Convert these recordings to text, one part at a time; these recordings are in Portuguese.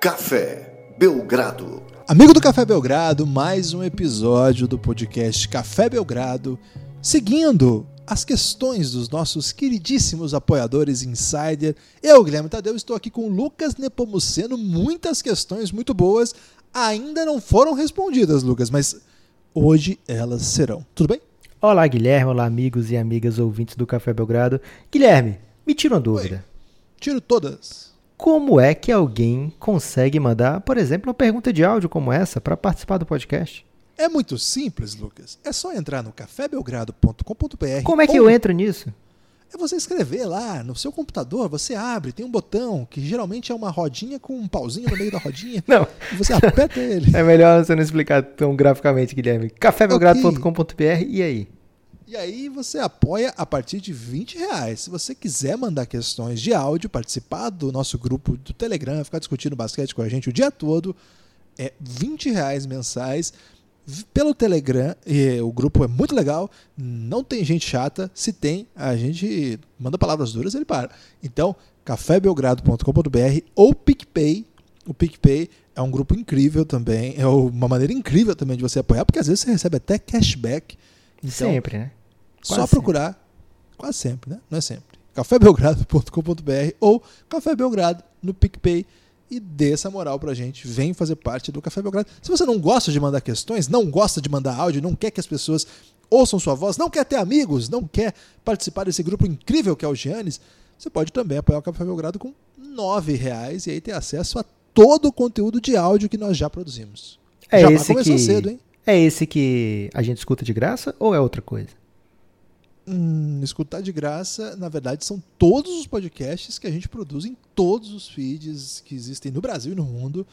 Café Belgrado. Amigo do Café Belgrado, mais um episódio do podcast Café Belgrado, seguindo as questões dos nossos queridíssimos apoiadores Insider. Eu, Guilherme Tadeu, estou aqui com o Lucas Nepomuceno. Muitas questões muito boas ainda não foram respondidas, Lucas, mas hoje elas serão. Tudo bem? Olá, Guilherme. Olá, amigos e amigas ouvintes do Café Belgrado. Guilherme, me tira uma dúvida. Oi. Tiro todas. Como é que alguém consegue mandar, por exemplo, uma pergunta de áudio como essa para participar do podcast? É muito simples, Lucas. É só entrar no cafébelgrado.com.br. Como é que eu entro nisso? É você escrever lá no seu computador, você abre, tem um botão que geralmente é uma rodinha com um pauzinho no meio da rodinha. não. E você aperta ele. É melhor você não explicar tão graficamente, Guilherme. cafébelgrado.com.br okay. e aí? E aí você apoia a partir de 20 reais. Se você quiser mandar questões de áudio, participar do nosso grupo do Telegram, ficar discutindo basquete com a gente o dia todo, é 20 reais mensais pelo Telegram. E o grupo é muito legal, não tem gente chata. Se tem, a gente manda palavras duras ele para. Então, cafébelgrado.com.br ou PicPay. O PicPay é um grupo incrível também, é uma maneira incrível também de você apoiar, porque às vezes você recebe até cashback. Então, Sempre, né? Quase Só procurar, sempre. quase sempre, né? Não é sempre. cafébelgrado.com.br ou Café Belgrado no PicPay e dê essa moral pra gente. Vem fazer parte do Café Belgrado. Se você não gosta de mandar questões, não gosta de mandar áudio, não quer que as pessoas ouçam sua voz, não quer ter amigos, não quer participar desse grupo incrível que é o Giannis, você pode também apoiar o Café Belgrado com R$ reais e aí ter acesso a todo o conteúdo de áudio que nós já produzimos. É já esse começou que... cedo, hein? É esse que a gente escuta de graça ou é outra coisa? Hum, escutar de graça, na verdade, são todos os podcasts que a gente produz em todos os feeds que existem no Brasil e no mundo.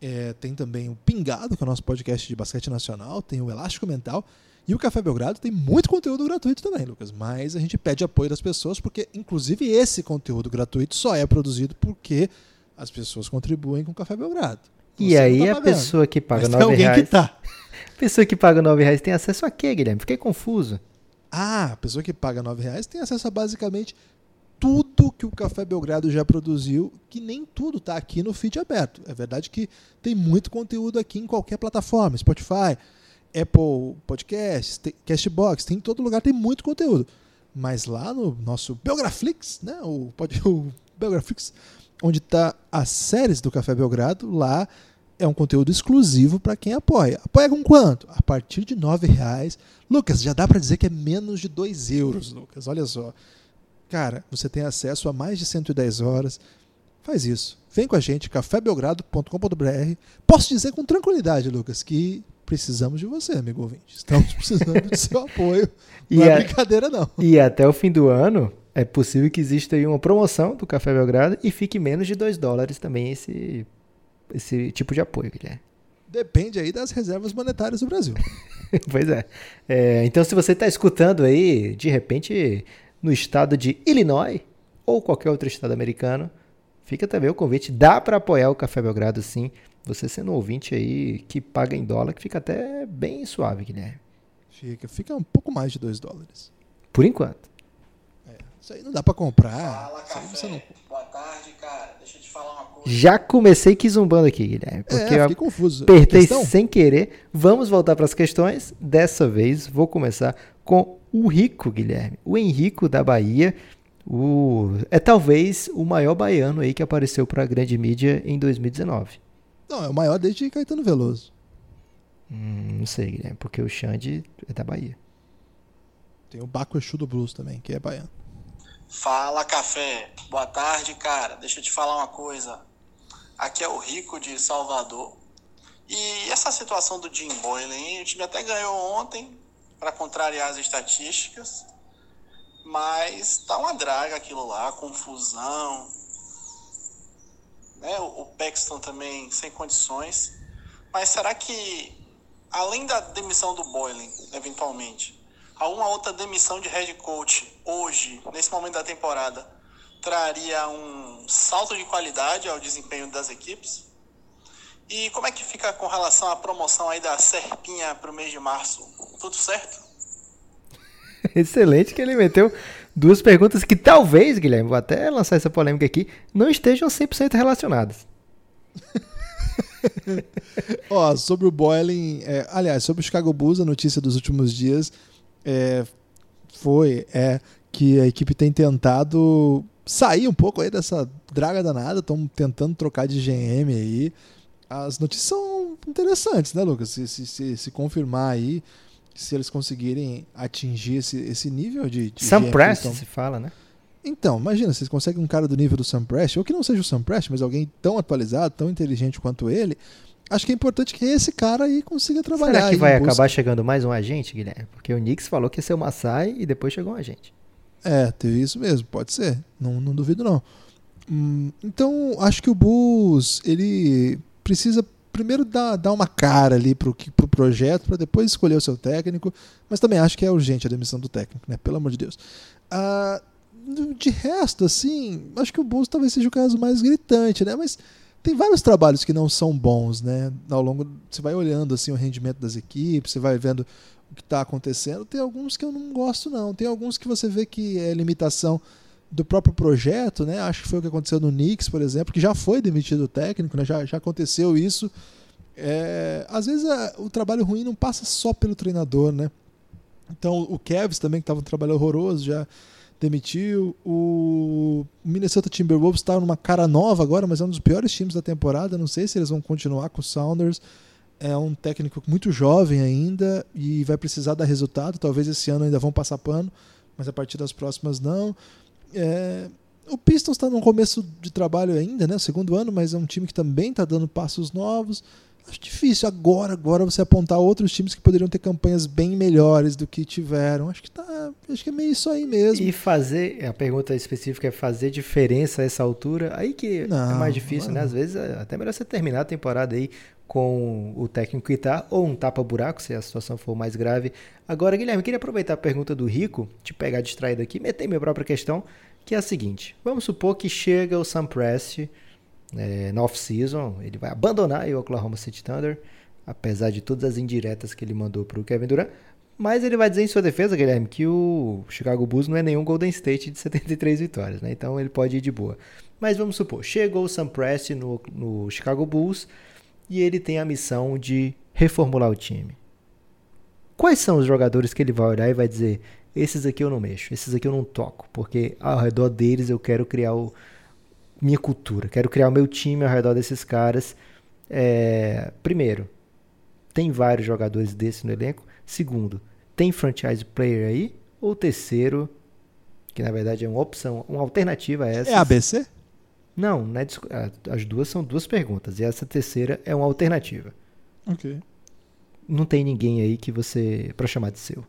É, tem também o Pingado, que é o nosso podcast de basquete nacional, tem o Elástico Mental. E o Café Belgrado tem muito conteúdo gratuito também, Lucas. Mas a gente pede apoio das pessoas, porque, inclusive, esse conteúdo gratuito só é produzido porque as pessoas contribuem com o Café Belgrado. Você e aí tá a pessoa que paga Mas 9 tem alguém reais. Que tá. pessoa que paga 9 reais tem acesso a quê, Guilherme? Fiquei confuso. Ah, a pessoa que paga 9 reais tem acesso a basicamente tudo que o Café Belgrado já produziu, que nem tudo está aqui no feed aberto. É verdade que tem muito conteúdo aqui em qualquer plataforma, Spotify, Apple Podcasts, Castbox, tem em todo lugar, tem muito conteúdo. Mas lá no nosso Belgraflix, né, o, o Belgraflix, onde está as séries do Café Belgrado, lá é um conteúdo exclusivo para quem apoia. Apoia com quanto? A partir de R$ reais. Lucas, já dá para dizer que é menos de 2 euros, Lucas. Olha só. Cara, você tem acesso a mais de 110 horas. Faz isso. Vem com a gente, cafébelgrado.com.br. Posso dizer com tranquilidade, Lucas, que precisamos de você, amigo ouvinte. Estamos precisando do seu apoio. Não é a... brincadeira, não. E até o fim do ano, é possível que exista aí uma promoção do Café Belgrado e fique menos de 2 dólares também esse esse tipo de apoio, Guilherme? Depende aí das reservas monetárias do Brasil. pois é. é. Então, se você está escutando aí, de repente, no estado de Illinois ou qualquer outro estado americano, fica também o convite. Dá para apoiar o Café Belgrado, sim. Você sendo um ouvinte aí que paga em dólar, que fica até bem suave, Guilherme. Fica, fica um pouco mais de 2 dólares. Por enquanto. É, isso aí não dá para comprar. Fala, café. Não... Boa tarde, cara. Deixa eu te falar uma já comecei que zumbando aqui, Guilherme. Porque é, fiquei confuso. Apertei sem querer. Vamos voltar para as questões. Dessa vez vou começar com o Rico, Guilherme. O Henrico da Bahia. O... É talvez o maior baiano aí que apareceu para a grande mídia em 2019. Não, é o maior desde Caetano Veloso. Hum, não sei, Guilherme, porque o Xande é da Bahia. Tem o Baco Exu do Blues também, que é baiano. Fala, café. Boa tarde, cara. Deixa eu te falar uma coisa. Aqui é o Rico de Salvador. E essa situação do Jim Boylan, o time até ganhou ontem para contrariar as estatísticas, mas tá uma draga aquilo lá, confusão. Né? O Paxton também sem condições. Mas será que, além da demissão do Boylan, eventualmente, alguma outra demissão de head coach hoje, nesse momento da temporada, traria um salto de qualidade ao desempenho das equipes? E como é que fica com relação à promoção aí da Serpinha para o mês de março? Tudo certo? Excelente que ele meteu duas perguntas que talvez, Guilherme, vou até lançar essa polêmica aqui, não estejam 100% relacionadas. Ó, sobre o Boiling, é, aliás, sobre o Chicago Bulls, a notícia dos últimos dias é, foi é que a equipe tem tentado sair um pouco aí dessa draga danada, estão tentando trocar de GM aí. As notícias são interessantes, né, Lucas? Se, se, se, se confirmar aí, se eles conseguirem atingir esse, esse nível de. de Sam Prest tão- se fala, né? Então, imagina, vocês conseguem um cara do nível do Sam Prest, ou que não seja o Sam Prest, mas alguém tão atualizado, tão inteligente quanto ele. Acho que é importante que esse cara aí consiga trabalhar. Será que vai acabar chegando mais um agente, Guilherme? Porque o Knicks falou que ia ser o Masai e depois chegou um agente. É, teve isso mesmo, pode ser. Não, não duvido não. Hum, então, acho que o Bulls, ele precisa primeiro dar, dar uma cara ali pro, pro projeto, para depois escolher o seu técnico, mas também acho que é urgente a demissão do técnico, né? Pelo amor de Deus. Ah, de resto, assim, acho que o Bulls talvez seja o caso mais gritante, né? Mas tem vários trabalhos que não são bons, né? Ao longo, você vai olhando assim o rendimento das equipes, você vai vendo o que está acontecendo. Tem alguns que eu não gosto, não. Tem alguns que você vê que é limitação do próprio projeto, né? Acho que foi o que aconteceu no Knicks, por exemplo, que já foi demitido o técnico, né? Já, já aconteceu isso. É, às vezes a- o trabalho ruim não passa só pelo treinador, né? Então o Cavs também, que estava um trabalho horroroso, já demitiu. O Minnesota Timberwolves está numa cara nova agora, mas é um dos piores times da temporada. Não sei se eles vão continuar com o Sounders. É um técnico muito jovem ainda e vai precisar dar resultado. Talvez esse ano ainda vão passar pano, mas a partir das próximas não. É, o Pistons está no começo de trabalho ainda, né? Segundo ano, mas é um time que também está dando passos novos. Acho difícil agora, agora você apontar outros times que poderiam ter campanhas bem melhores do que tiveram. Acho que tá, acho que é meio isso aí mesmo. E fazer, a pergunta específica é fazer diferença a essa altura, aí que é Não, mais difícil, não. né? Às vezes é até melhor você terminar a temporada aí com o técnico que tá, ou um tapa-buraco, se a situação for mais grave. Agora, Guilherme, queria aproveitar a pergunta do Rico, te pegar distraído aqui, meter minha própria questão, que é a seguinte: vamos supor que chega o Sam Prest é, na off-season, ele vai abandonar o Oklahoma City Thunder, apesar de todas as indiretas que ele mandou pro Kevin Durant. Mas ele vai dizer em sua defesa, Guilherme, que o Chicago Bulls não é nenhum Golden State de 73 vitórias, né? Então ele pode ir de boa. Mas vamos supor, chegou o Sam Prest no, no Chicago Bulls e ele tem a missão de reformular o time. Quais são os jogadores que ele vai olhar e vai dizer: esses aqui eu não mexo, esses aqui eu não toco, porque ao redor deles eu quero criar o, minha cultura, quero criar o meu time ao redor desses caras. É, primeiro, tem vários jogadores desses no elenco. Segundo, tem franchise player aí. Ou terceiro, que na verdade é uma opção, uma alternativa a essa. É ABC? Não, não é ah, as duas são duas perguntas. E essa terceira é uma alternativa. Ok. Não tem ninguém aí que você. pra chamar de seu.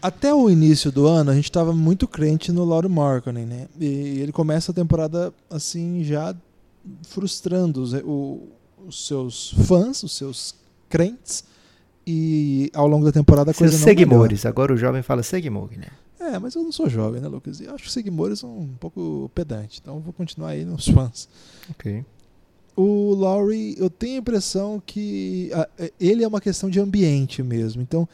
Até o início do ano, a gente estava muito crente no Lauro Markkanen, né? E ele começa a temporada assim, já frustrando os, o- os seus fãs, os seus crentes. E ao longo da temporada a coisa Seus não melhora. seguimores. Agora o jovem fala seguimor, Guilherme. É, mas eu não sou jovem, né, Lucas? E eu acho que os seguidores são um pouco pedante. Então eu vou continuar aí nos fãs. Ok. O Lowry, eu tenho a impressão que ah, eh, ele é uma questão de ambiente mesmo. Então,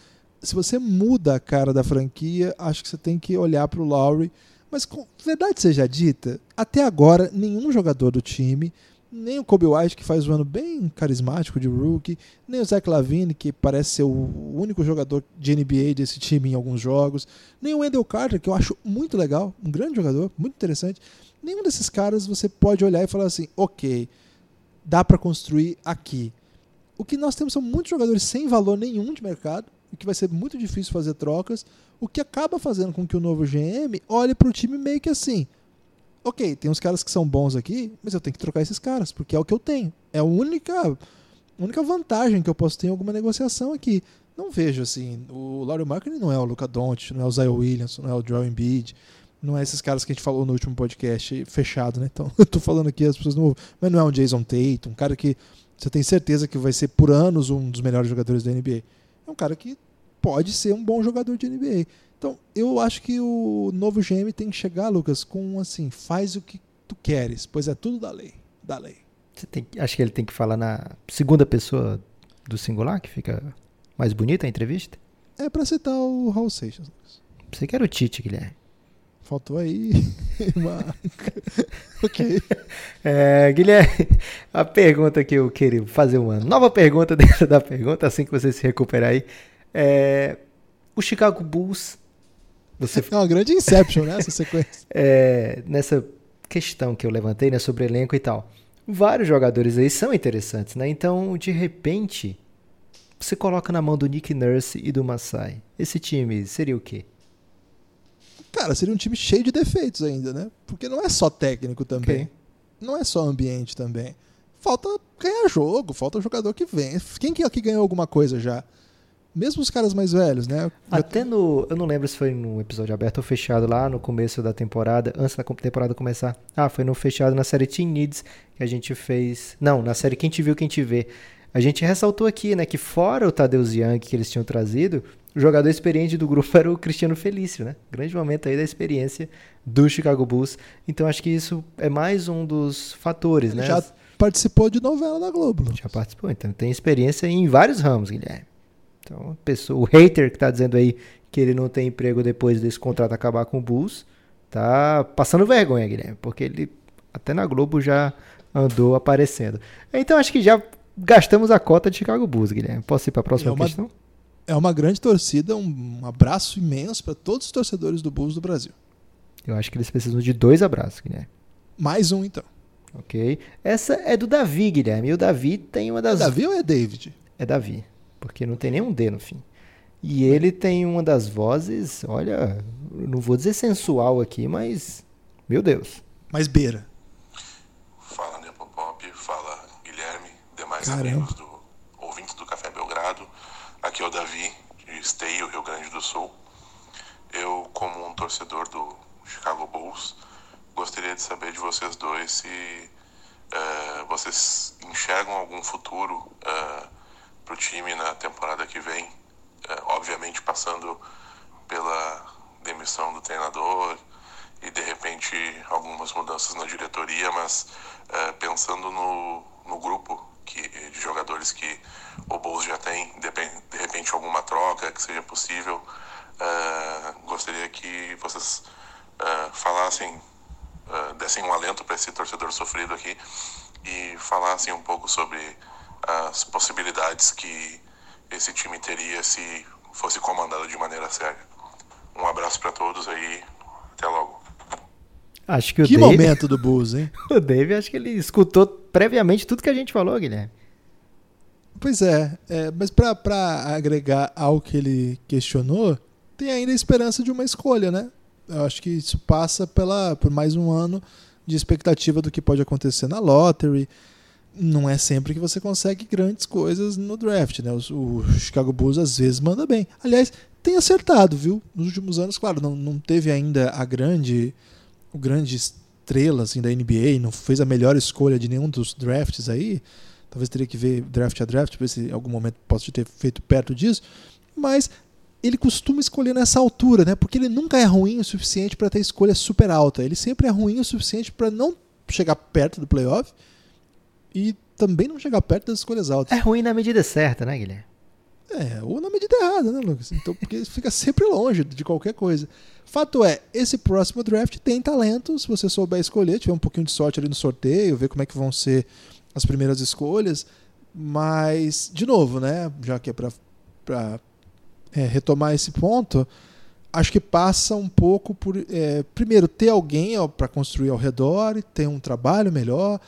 se você muda a cara da franquia, acho que você tem que olhar para o Lowry. Mas, com verdade seja dita, até agora, nenhum jogador do time, nem o Kobe White, que faz um ano bem carismático de rookie, nem o Zach Lavine, que parece ser o único jogador de NBA desse time em alguns jogos, nem o Wendell Carter, que eu acho muito legal, um grande jogador, muito interessante. Nenhum desses caras você pode olhar e falar assim, ok, dá para construir aqui. O que nós temos são muitos jogadores sem valor nenhum de mercado, o que vai ser muito difícil fazer trocas, o que acaba fazendo com que o novo GM olhe para o time meio que assim: ok, tem uns caras que são bons aqui, mas eu tenho que trocar esses caras, porque é o que eu tenho. É a única, única vantagem que eu posso ter em alguma negociação aqui. Não vejo assim, o Laurie Markkinen não é o Luca Doncic, não é o Zion Williamson, não é o Joel Embiid, não é esses caras que a gente falou no último podcast fechado, né? Então, eu tô falando aqui, as pessoas não. Mas não é um Jason Tate, um cara que você tem certeza que vai ser por anos um dos melhores jogadores da NBA. É um cara que pode ser um bom jogador de NBA. Então, eu acho que o novo GM tem que chegar, Lucas, com assim, faz o que tu queres, pois é tudo da lei. Da lei. Você tem, que- acho que ele tem que falar na segunda pessoa do singular, que fica mais bonita a entrevista. É pra citar o Raul Seixas, Lucas. Você quer o Tite, Guilherme. Faltou aí ok. É, Guilherme, a pergunta que eu queria fazer uma nova pergunta dentro da pergunta, assim que você se recuperar aí. É, o Chicago Bulls. Você, É uma grande Inception, né? Essa sequência. é, nessa questão que eu levantei, né, sobre elenco e tal. Vários jogadores aí são interessantes, né? Então, de repente, você coloca na mão do Nick Nurse e do Masai. Esse time seria o quê? Cara, seria um time cheio de defeitos ainda, né? Porque não é só técnico também. Ok. Não é só ambiente também. Falta ganhar jogo, falta jogador que vem. Quem que aqui ganhou alguma coisa já? Mesmo os caras mais velhos, né? Já Até no. Eu não lembro se foi no episódio aberto ou fechado lá no começo da temporada, antes da temporada começar. Ah, foi no fechado na série Team Needs que a gente fez. Não, na série Quem Te Viu, Quem Te Vê. A gente ressaltou aqui, né, que fora o Tadeusz Young que eles tinham trazido, o jogador experiente do grupo era o Cristiano Felício, né? Grande momento aí da experiência do Chicago Bulls. Então acho que isso é mais um dos fatores, ele né? já participou de novela da Globo. Já participou, então tem experiência em vários ramos, Guilherme. Então, pessoa, o hater que tá dizendo aí que ele não tem emprego depois desse contrato acabar com o Bulls, tá passando vergonha, Guilherme, porque ele até na Globo já andou aparecendo. Então acho que já gastamos a cota de Chicago Bulls, Guilherme. Posso ir para a próxima É uma- questão? É uma grande torcida, um abraço imenso para todos os torcedores do Bulls do Brasil. Eu acho que eles precisam de dois abraços, Guilherme. Mais um, então. Ok? Essa é do Davi, Guilherme. E o Davi tem uma É das. Davi ou é David? É Davi, porque não tem nenhum D no fim. E ele tem uma das vozes, olha, não vou dizer sensual aqui, mas meu Deus. Mais beira. Fala Nepopop, fala Guilherme, demais Caramba. amigos do ouvintes do Café Belgrado. Aqui é o Davi, de Esteio, Rio Grande do Sul. Eu, como um torcedor do Chicago Bulls, gostaria de saber de vocês dois se eh, vocês enxergam algum futuro para o time na temporada que vem. Eh, obviamente passando pela demissão do treinador e de repente algumas mudanças na diretoria, mas eh, pensando no, no grupo que, de jogadores que o Bulls já tem, de repente alguma troca que seja possível, eh, gostaria que vocês eh, falassem, eh, dessem um alento para esse torcedor sofrido aqui e falassem um pouco sobre as possibilidades que esse time teria se fosse comandado de maneira séria. Um abraço para todos aí, até logo. Acho que o Que Dave, momento do Bulls, hein? o Dave, acho que ele escutou previamente tudo que a gente falou, Guilherme. Pois é, é, mas pra agregar ao que ele questionou, tem ainda a esperança de uma escolha, né? Eu acho que isso passa pela, por mais um ano de expectativa do que pode acontecer na lottery. Não é sempre que você consegue grandes coisas no draft, né? Os- O, Chicago Bulls às vezes manda bem. Aliás, tem acertado, viu? Nos últimos anos, claro, não, não teve ainda a grande, o grande estrela assim, da NBA, não fez a melhor escolha de nenhum dos drafts aí. Talvez teria que ver draft a draft, ver se em algum momento possa ter feito perto disso. Mas ele costuma escolher nessa altura, né? Porque ele nunca é ruim o suficiente para ter escolha super alta. Ele sempre é ruim o suficiente para não chegar perto do playoff e também não chegar perto das escolhas altas. É ruim na medida certa, né, Guilherme? É, ou na medida errada, né, Lucas? Então, porque fica sempre longe de qualquer coisa. Fato é, esse próximo draft tem talento, se você souber escolher, tiver um pouquinho de sorte ali no sorteio, ver como é que vão ser as primeiras escolhas. Mas, de novo, né, já que é pra é, retomar esse ponto, acho que passa um pouco por, é, primeiro, ter alguém para construir ao redor, ter um trabalho melhor,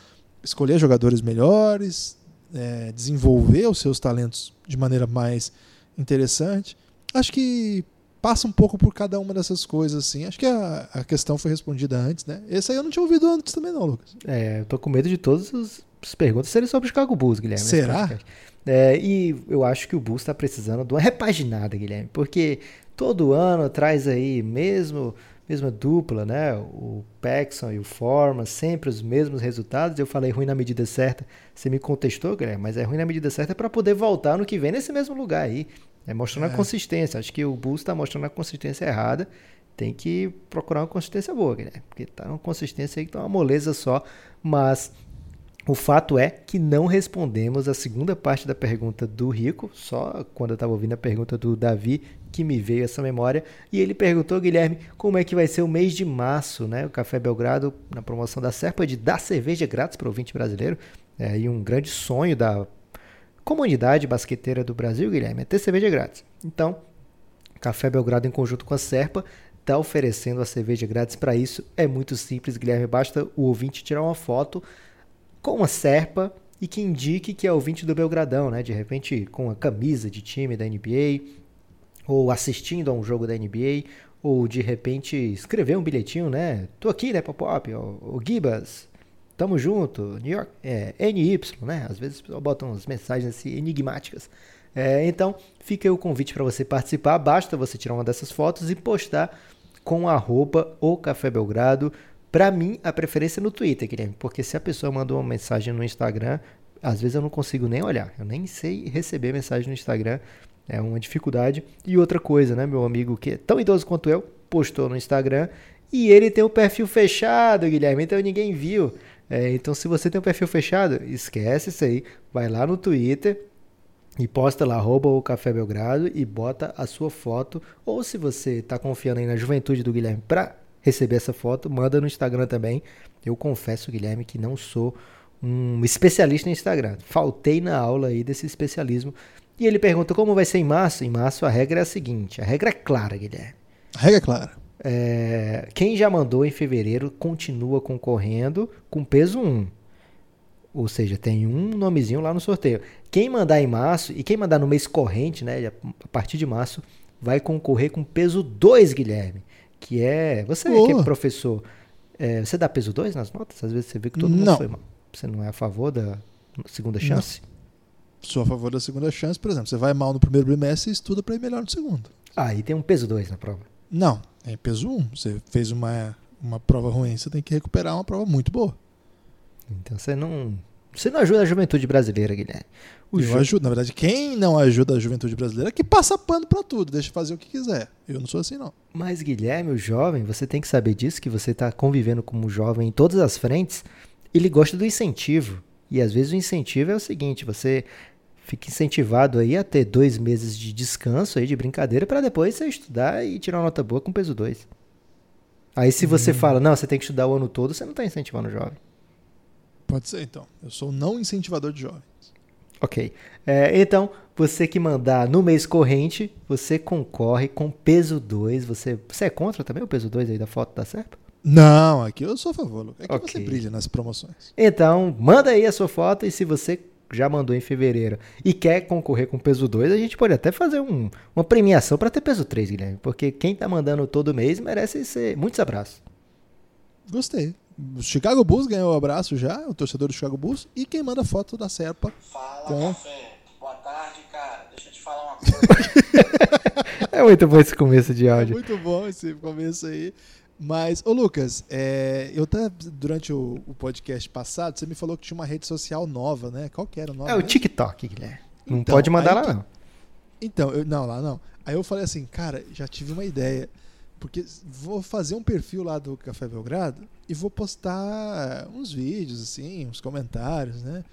escolher jogadores melhores, é, desenvolver os seus talentos de maneira mais interessante. Acho que passa um pouco por cada uma dessas coisas, assim. Acho que a, a questão foi respondida antes, né? Esse aí eu não tinha ouvido antes também, não, Lucas. É, eu tô com medo de todas as as perguntas serem sobre o Chicago Bulls, Guilherme. Será? É, e eu acho que o Bulls está precisando de uma repaginada, Guilherme, porque todo ano traz aí mesmo mesma dupla, né? O Paxson e o Forman, sempre os mesmos resultados. Eu falei ruim na medida certa, você me contestou, Guilherme, mas é ruim na medida certa para poder voltar no que vem nesse mesmo lugar aí. É mostrando É. a consistência. Acho que o Bulls está mostrando a consistência errada. Tem que procurar uma consistência boa, Guilherme, porque tá uma consistência aí que tá uma moleza só, mas O fato é que não respondemos a segunda parte da pergunta do Rico, só quando eu estava ouvindo a pergunta do Davi que me veio essa memória. E ele perguntou, Guilherme, como é que vai ser o mês de março, né? O Café Belgrado, na promoção da Serpa, de dar cerveja grátis para o ouvinte brasileiro. É, e um grande sonho da comunidade basqueteira do Brasil, Guilherme, é ter cerveja grátis. Então, Café Belgrado, em conjunto com a Serpa, está oferecendo a cerveja grátis para isso. É muito simples, Guilherme. Basta o ouvinte tirar uma foto com uma serpa e que indique que é ouvinte do Belgradão, né? De repente com a camisa de time da NBA, ou assistindo a um jogo da NBA, ou de repente escrever um bilhetinho, né? Tô aqui, né, Pop-Up, o Gibas, tamo junto, New York, é, NY, né? Às vezes botam umas mensagens assim, enigmáticas. É, então, fica o convite para você participar, basta você tirar uma dessas fotos e postar com arroba o Café Belgrado para mim, a preferência é no Twitter, Guilherme, porque se a pessoa mandou uma mensagem no Instagram, às vezes eu não consigo nem olhar. Eu nem sei receber mensagem no Instagram. É uma dificuldade. E outra coisa, né? Meu amigo que é tão idoso quanto eu, postou no Instagram e ele tem o perfil fechado, Guilherme, então ninguém viu. É, então, se você tem o perfil fechado, esquece isso aí. Vai lá no Twitter e posta lá, arroba o Café Belgrado e bota a sua foto. Ou se você está confiando aí na juventude do Guilherme para receber essa foto, manda no Instagram também. Eu confesso, Guilherme, que não sou um especialista em Instagram. Faltei na aula aí desse especialismo. E ele pergunta como vai ser em março. Em março a regra é a seguinte: a regra é clara, Guilherme. A regra é clara. É, quem já mandou em fevereiro continua concorrendo com peso 1. Ou seja, tem um nomezinho lá no sorteio. Quem mandar em março e quem mandar no mês corrente, né, a partir de março, vai concorrer com peso 2, Guilherme que é. Você Boa. que é professor, é, você dá peso 2 nas notas? Às vezes você vê que todo mundo não. foi mal. Você não é a favor da segunda chance? Não. Sou a favor da segunda chance, por exemplo. Você vai mal no primeiro bimestre e estuda para ir melhor no segundo. Ah, e tem um peso 2 na prova? Não, é peso 1. Um. Você fez uma, uma prova ruim, você tem que recuperar uma prova muito boa. Então você não. Você não ajuda a juventude brasileira, Guilherme. O eu ju... ajudo, na verdade, quem não ajuda a juventude brasileira é que passa pano para tudo, deixa fazer o que quiser. Eu não sou assim, não. Mas, Guilherme, o jovem, você tem que saber disso, que você está convivendo como jovem em todas as frentes, ele gosta do incentivo. E às vezes o incentivo é o seguinte: você fica incentivado aí a ter dois meses de descanso aí, de brincadeira, para depois você estudar e tirar uma nota boa com peso 2. Aí se você hum. fala, não, você tem que estudar o ano todo, você não está incentivando o jovem. Pode ser, então. Eu sou não incentivador de jovens. Ok. É, então, você que mandar no mês corrente, você concorre com peso 2. Você, você é contra também o peso 2 aí da foto da Serpa? Não, aqui eu sou a favor. É que okay. você brilha nas promoções. Então, manda aí a sua foto e se você já mandou em fevereiro e quer concorrer com peso 2, a gente pode até fazer um, uma premiação para ter peso 3, Guilherme. Porque quem tá mandando todo mês merece ser muitos abraços. Gostei. O Chicago Bulls ganhou o abraço já, o torcedor do Chicago Bulls, e quem manda foto da Serpa. Fala, com... café. Boa tarde, cara. Deixa eu te falar uma coisa. é muito bom esse começo de áudio. É muito bom esse começo aí. Mas, ô Lucas, é, eu até, durante o, o, podcast passado, você me falou que tinha uma rede social nova, né? Qual que era o nome? É o TikTok, Guilherme. Não então, pode mandar lá, não. Então, eu, não, lá não. Aí eu falei assim, cara, já tive uma ideia. Porque vou fazer um perfil lá do Café Belgrado e vou postar uns vídeos, assim, uns comentários, né?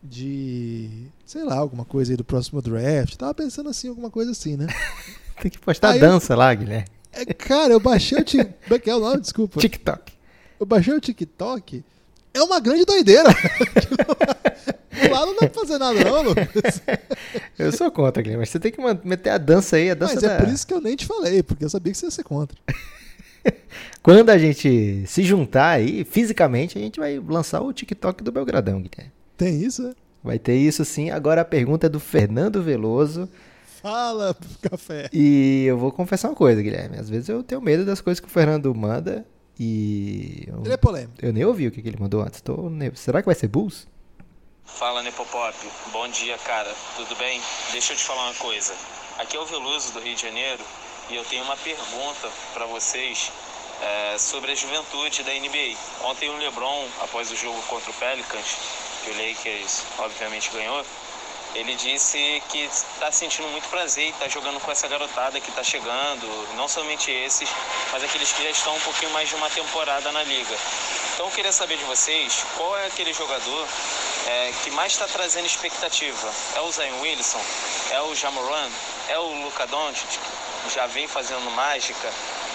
De, sei lá, alguma coisa aí do próximo draft. Tava pensando assim, alguma coisa assim, né? Tem que postar aí dança eu, lá, Guilherme. Cara, eu baixei o TikTok. Como é que é o nome? Desculpa. TikTok. Eu baixei o TikTok. É uma grande doideira. Lá não dá pra fazer nada, não, Lucas. Eu sou contra, Guilherme, mas você tem que meter a dança aí, a dança Mas é por isso que eu nem te falei, porque eu sabia que você ia ser contra. Quando a gente se juntar aí, fisicamente, a gente vai lançar o TikTok do Belgradão, Guilherme. Tem isso, é? Vai ter isso sim. Agora a pergunta é do Fernando Veloso. Fala, café. E eu vou confessar uma coisa, Guilherme. Às vezes eu tenho medo das coisas que o Fernando manda e. Eu, ele é polêmico. Eu nem ouvi o que ele mandou antes. Tô... Será que vai ser Bulls? Fala Nepopop, bom dia cara, tudo bem? Deixa eu te falar uma coisa. Aqui é o Veloso do Rio de Janeiro e eu tenho uma pergunta para vocês é, sobre a juventude da NBA. Ontem o LeBron, após o jogo contra o Pelicans, que o Lakers obviamente ganhou, ele disse que está sentindo muito prazer e está jogando com essa garotada que está chegando, não somente esses, mas aqueles que já estão um pouquinho mais de uma temporada na liga. Então eu queria saber de vocês qual é aquele jogador é, que mais está trazendo expectativa. É o Zion Wilson? É o Jamoran? É o Luca Doncic? Já vem fazendo mágica?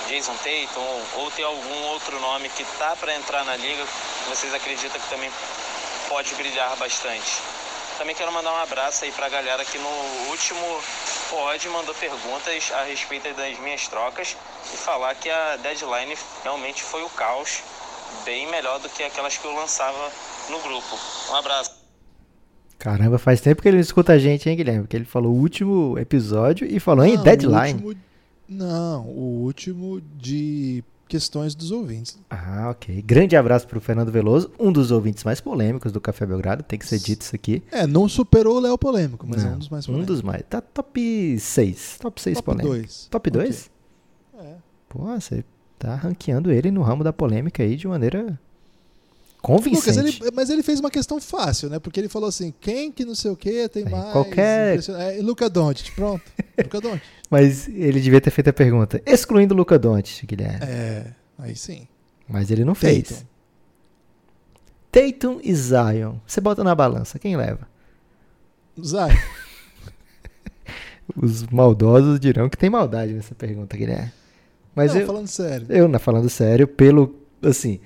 Jason Tatum? Ou, tem algum outro nome que tá para entrar na liga que vocês acreditam que também pode brilhar bastante? Também quero mandar um abraço aí pra galera que no último pod mandou perguntas a respeito das minhas trocas e falar que a deadline realmente foi o caos, bem melhor do que aquelas que eu lançava no grupo. Um abraço. Caramba, faz tempo que ele não escuta a gente, hein, Guilherme? Porque ele falou o último episódio e falou em Não, o deadline. último- não, o último de questões dos ouvintes. Ah, ok. Grande abraço pro Fernando Veloso, um dos ouvintes mais polêmicos do Café Belgrado, tem que ser dito isso aqui. É, não superou o Léo Polêmico, mas é Não, um dos mais Um polêmicos. dos mais. Tá top 6. Top 6 Top polêmico. 2. Top 2? É. Pô, você tá ranqueando ele no ramo da polêmica aí de maneira convincente. Lucas, ele- mas ele fez uma questão fácil, né? Porque ele falou assim: quem que não sei o que tem É, mais. qualquer- É, Luca Doncic, pronto. Luca Doncic. Mas ele devia ter feito a pergunta, excluindo o Luca Doncic, Guilherme. É, aí sim. Mas ele não fez. Tatum e Zion. Você bota na balança, quem leva? Zay, Os maldosos dirão que tem maldade nessa pergunta, Guilherme. Mas não, eu, falando sério. eu, falando sério, pelo, assim,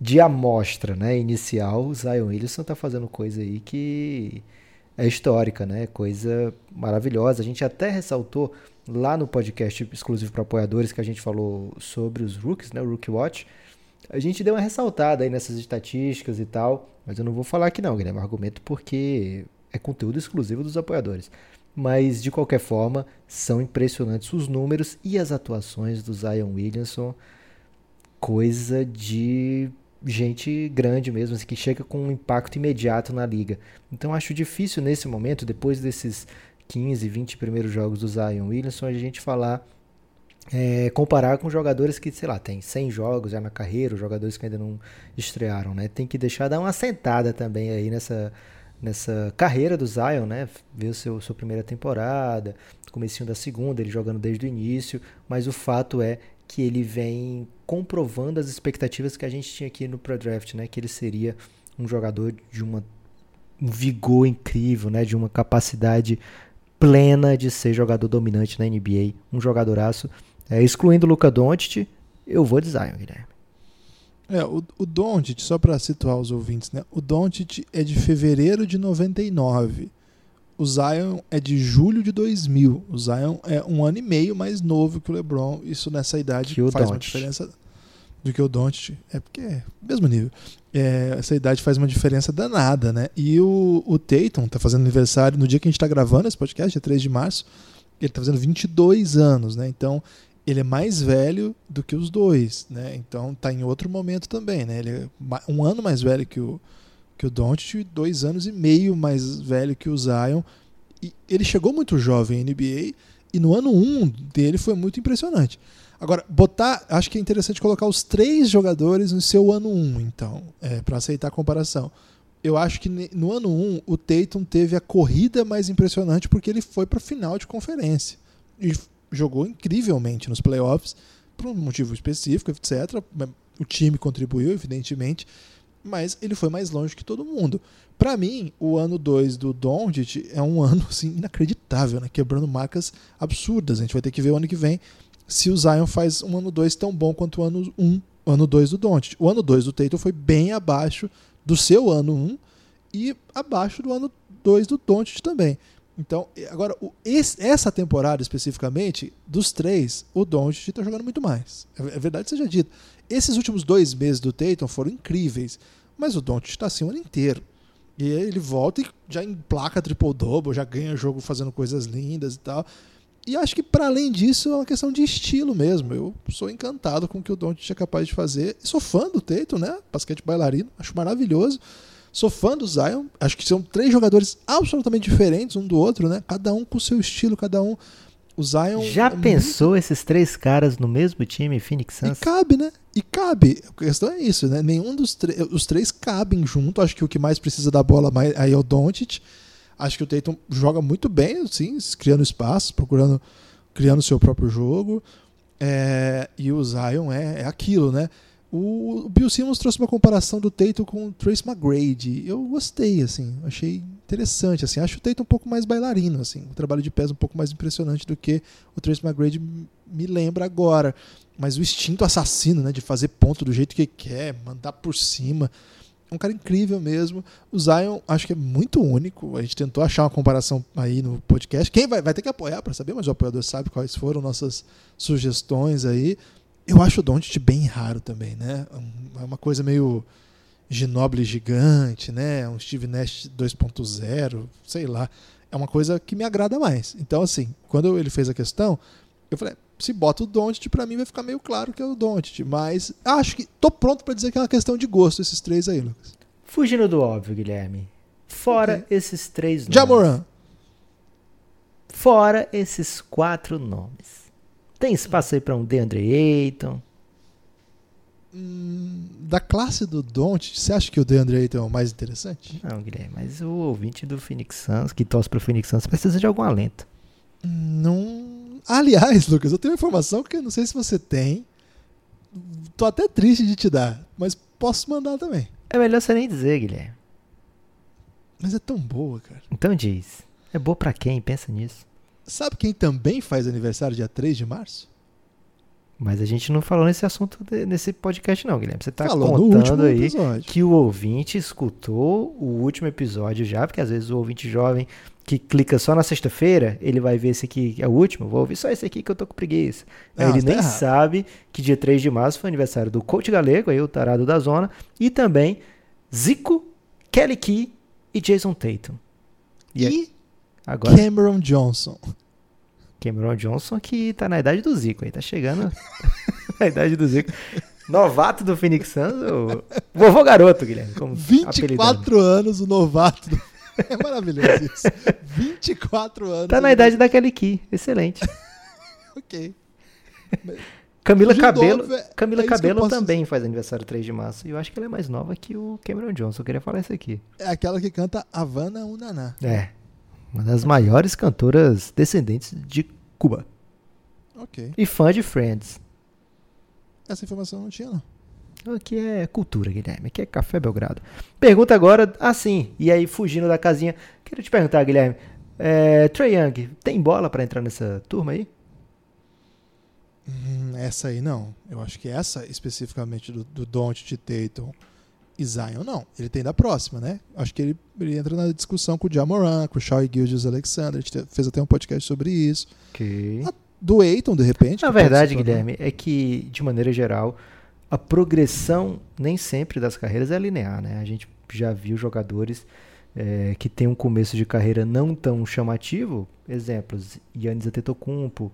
de amostra, né, inicial, o Zion Williamson tá fazendo coisa aí que é histórica, né, coisa maravilhosa. A gente até ressaltou lá no podcast exclusivo para apoiadores que a gente falou sobre os rookies, né, o Rookie Watch. A gente deu uma ressaltada aí nessas estatísticas e tal, mas eu não vou falar aqui não, Guilherme, argumento porque é conteúdo exclusivo dos apoiadores. Mas de qualquer forma, são impressionantes os números e as atuações do Zion Williamson. Coisa de gente grande mesmo, assim, que chega com um impacto imediato na liga. Então acho difícil nesse momento, depois desses 15, 20 primeiros jogos do Zion Williamson, a gente falar, é, comparar com jogadores que, sei lá, tem 100 jogos já na carreira, jogadores que ainda não estrearam, né? Tem que deixar dar uma sentada também aí nessa, nessa carreira do Zion, né? Ver seu sua primeira temporada, comecinho da segunda, ele jogando desde o início, mas o fato é que ele vem comprovando as expectativas que a gente tinha aqui no pré-draft, né? Que ele seria um jogador de uma, um vigor incrível, né? De uma capacidade plena de ser jogador dominante na NBA, um jogadoraço. É, excluindo o Luca Doncic, eu vou de Zion, Guilherme. É, o, o Doncic, só para situar os ouvintes, né? O Doncic é de fevereiro de 99. O Zion é de julho de 2000. O Zion é um ano e meio mais novo que o LeBron. Isso nessa idade Que faz uma diferença do que o Doncic. É porque é mesmo nível. É, essa idade faz uma diferença danada, né? E o, o Tatum tá fazendo aniversário no dia que a gente tá gravando esse podcast, é 3 de março. Ele tá fazendo 22 anos, né? Então, ele é mais velho do que os dois, né? Então tá em outro momento também, né? Ele é um ano mais velho que o que o Doncic, dois anos e meio mais velho que o Zion. E ele chegou muito jovem em NBA e no ano 1 um dele foi muito impressionante. Agora, botar, acho que é interessante colocar os três jogadores no seu ano 1, um, então, é, para aceitar a comparação. Eu acho que no ano 1 um, o Tatum teve a corrida mais impressionante porque ele foi para final de conferência e jogou incrivelmente nos playoffs por um motivo específico, etc. O time contribuiu, evidentemente, mas ele foi mais longe que todo mundo. Para mim, o ano 2 do Doncic é um ano assim inacreditável, né? quebrando marcas absurdas. A gente vai ter que ver o ano que vem se o Zion faz um ano 2 tão bom quanto o ano 1, um, ano 2 do Doncic. O ano 2 do Tatum foi bem abaixo do seu ano 1 um, e abaixo do ano 2 do Doncic também. Então, agora, o- esse- essa temporada especificamente, dos três, o Doncic está jogando muito mais. É, é verdade seja dito. Esses últimos dois meses do Tatum foram incríveis, mas o Doncic está assim o ano inteiro. E ele volta e já emplaca triple-double, já ganha jogo fazendo coisas lindas e tal. E acho que para além disso é uma questão de estilo mesmo. Eu sou encantado com o que o Doncic é capaz de fazer. E sou fã do Tatum, né? Basquete bailarino, acho maravilhoso. Sou fã do Zion. Acho que são três jogadores absolutamente diferentes um do outro, né? Cada um com seu estilo, cada um. O Zion. Já é muito- pensou esses três caras no mesmo time, Phoenix E Suns? cabe, né? E cabe. A questão é isso, né? Nenhum dos três. Os três cabem junto. Acho que o que mais precisa da bola mais- aí é o Doncic. Acho que o Tatum joga muito bem, sim, criando espaço, procurando, criando seu próprio jogo. É, e o Zion é, é aquilo, né? O, o Bill Simmons trouxe uma comparação do Tatum com o Trace McGrady. Eu gostei, assim, achei interessante, assim. Acho o Tatum um pouco mais bailarino, assim, o trabalho de pés um pouco mais impressionante do que o Trace McGrady me lembra agora. Mas o instinto assassino, né, de fazer ponto do jeito que quer, mandar por cima, é um cara incrível mesmo. O Zion acho que é muito único. A gente tentou achar uma comparação aí no podcast. Quem vai, vai ter que apoiar para saber, mas o apoiador sabe quais foram nossas sugestões aí. Eu acho o Doncic bem raro também, né? É uma coisa meio Ginoble gigante, né? Um Steve Nash 2.0, sei lá. É uma coisa que me agrada mais. Então, assim, quando ele fez a questão, eu falei, se bota o Doncic, para mim vai ficar meio claro que é o Doncic. Mas acho que tô pronto para dizer que é uma questão de gosto esses três aí, Lucas. Fugindo do óbvio, Guilherme. Fora okay. esses três nomes. Jamoran. Fora esses quatro nomes. Tem espaço aí para um DeAndre Ayton? Hum, da classe do Don't, você acha que o DeAndre Ayton é o mais interessante? Não, Guilherme, mas o ouvinte do Phoenix Suns, que torce pro Phoenix Suns, precisa de algum alento. Não. Aliás, Lucas, eu tenho uma informação que eu não sei se você tem. Tô até triste de te dar, mas posso mandar também. É melhor você nem dizer, Guilherme. Mas é tão boa, cara. Então diz. É boa para quem? Pensa nisso. Sabe quem também faz aniversário dia 3 de março? Mas a gente não falou nesse assunto de, nesse podcast, não, Guilherme. Você está contando aí episódio. que o ouvinte escutou o último episódio já, porque às vezes o ouvinte jovem que clica só na sexta-feira, ele vai ver esse aqui é o último, vou ouvir só esse aqui que eu tô com preguiça. Não, ele tá nem errado. sabe que dia 3 de março foi aniversário do Coach Galego, aí o tarado da zona, e também Zico, Kelly Key e Jason Tatum. E, e Agora, Cameron Johnson. Cameron Johnson que tá na idade do Zico aí, tá chegando na idade do Zico. Novato do Phoenix Suns, o vovô garoto, Guilherme. Como 24 apelidando. anos, o novato do... É maravilhoso isso. 24 anos. Tá na idade da Kelly Key, excelente. ok. Camila Cabelo, óbvio, Camila é Cabelo também faz aniversário 3 de março. E eu acho que ela é mais nova que o Cameron Johnson. Eu queria falar isso aqui. É aquela que canta Havana Unaná. É, uma das maiores cantoras descendentes de Cuba. Ok. E fã de Friends. Essa informação não tinha, não. Aqui é cultura, Guilherme. Aqui é Café Belgrado. Pergunta agora, assim, e aí fugindo da casinha. Quero te perguntar, Guilherme. É, Trey Young, tem bola para entrar nessa turma aí? Hum, essa aí não. Eu acho que essa especificamente do, do Don't de Tatum e Zion não. Ele tem da próxima, né? Acho que ele, ele entra na discussão com o Jamoran, com o Shaw Gildes Alexander. A gente fez até um podcast sobre isso. Okay. A, do Eiton, de repente. Na verdade, Guilherme, é que, de maneira geral, a progressão nem sempre das carreiras é linear, né? A gente já viu jogadores é, que têm um começo de carreira não tão chamativo. Exemplos, Yannis Antetokounmpo,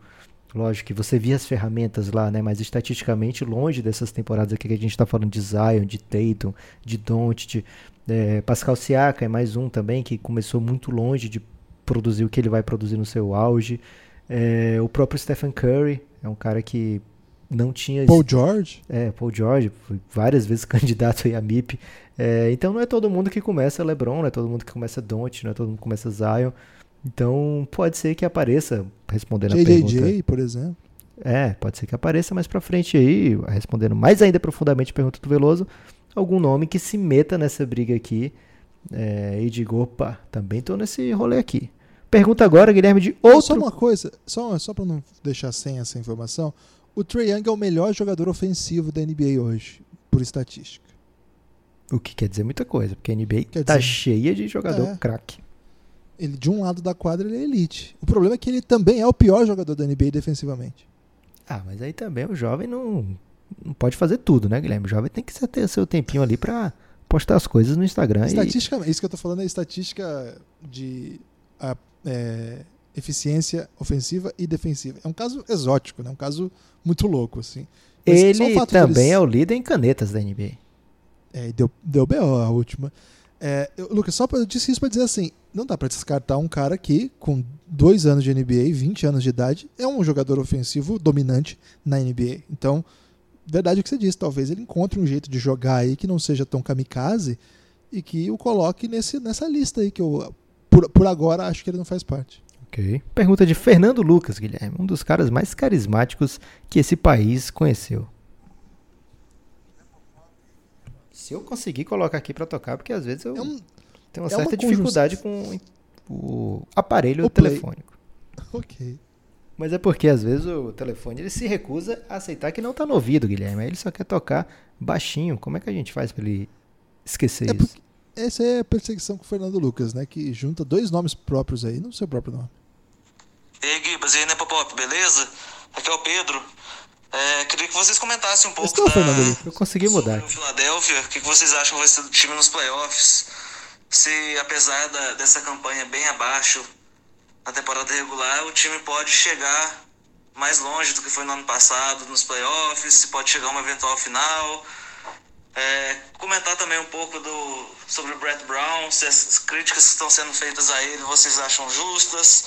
Lógico que você via as ferramentas lá, né? Mas estatisticamente, longe dessas temporadas aqui que a gente está falando de Zion, de Tatum, de Doncic, é, Pascal Siaka é mais um também que começou muito longe de produzir o que ele vai produzir no seu auge. É, o próprio Stephen Curry é um cara que não tinha... Paul George? É, Paul George, foi várias vezes candidato aí a MIP. É, então não é todo mundo que começa LeBron, não é todo mundo que começa Doncic, não é todo mundo que começa Zion. Então pode ser que apareça respondendo a pergunta. JJ, por exemplo. É, pode ser que apareça mais pra frente aí, respondendo mais ainda profundamente a pergunta do Veloso, algum nome que se meta nessa briga aqui é, e diga, opa, também tô nesse rolê aqui. Pergunta agora, Guilherme, de outro... Só uma coisa, só, só pra não deixar sem essa informação, o Trae Young é o melhor jogador ofensivo da NBA hoje, por estatística. O que quer dizer muita coisa, porque a NBA quer tá dizer, cheia de jogador é. craque. Ele, de um lado da quadra, ele é elite. O problema é que ele também é o pior jogador da NBA defensivamente. Ah, mas aí também o jovem não, não pode fazer tudo, né, Guilherme? O jovem tem que ter seu tempinho ali para postar as coisas no Instagram. Estatística, e... Isso que eu tô falando é estatística de a, é, eficiência ofensiva e defensiva. É um caso exótico, né? Um caso muito louco, assim. Mas ele também é o líder em canetas da NBA. É, deu, deu B.O. a última. É, eu, Lucas, só pra, eu disse isso para dizer assim, não dá para descartar um cara que, com dois anos de NBA, 20 anos de idade, é um jogador ofensivo dominante na NBA. Então, verdade é o que você disse, talvez ele encontre um jeito de jogar aí que não seja tão kamikaze e que o coloque nesse, nessa lista aí que eu por, por agora, acho que ele não faz parte. Ok. Pergunta de Fernando Lucas, Guilherme, um dos caras mais carismáticos que esse país conheceu. Se eu conseguir colocar aqui pra tocar, porque às vezes eu É um- tenho uma é uma certa dificuldade com o aparelho O play. telefônico. Ok. Mas é porque às vezes o telefone ele se recusa a aceitar que não tá no ouvido, Guilherme. Aí ele só quer tocar baixinho. Como é que a gente faz pra ele esquecer É isso? Essa é a perseguição com o Fernando Lucas, né? Que junta dois nomes próprios aí no seu próprio nome. E aí, Gibas, e aí, Nepopop, beleza? Aqui é o Pedro. É, queria que vocês comentassem um pouco o da... Fernando. Eu consegui mudar. o Philadelphia. O que que vocês acham que vai ser do time nos playoffs? Se, apesar da- dessa campanha bem abaixo na temporada regular, o time pode chegar mais longe do que foi no ano passado nos playoffs, se pode chegar a uma eventual final. É, comentar também um pouco do, sobre o Brett Brown, se as críticas que estão sendo feitas a ele vocês acham justas.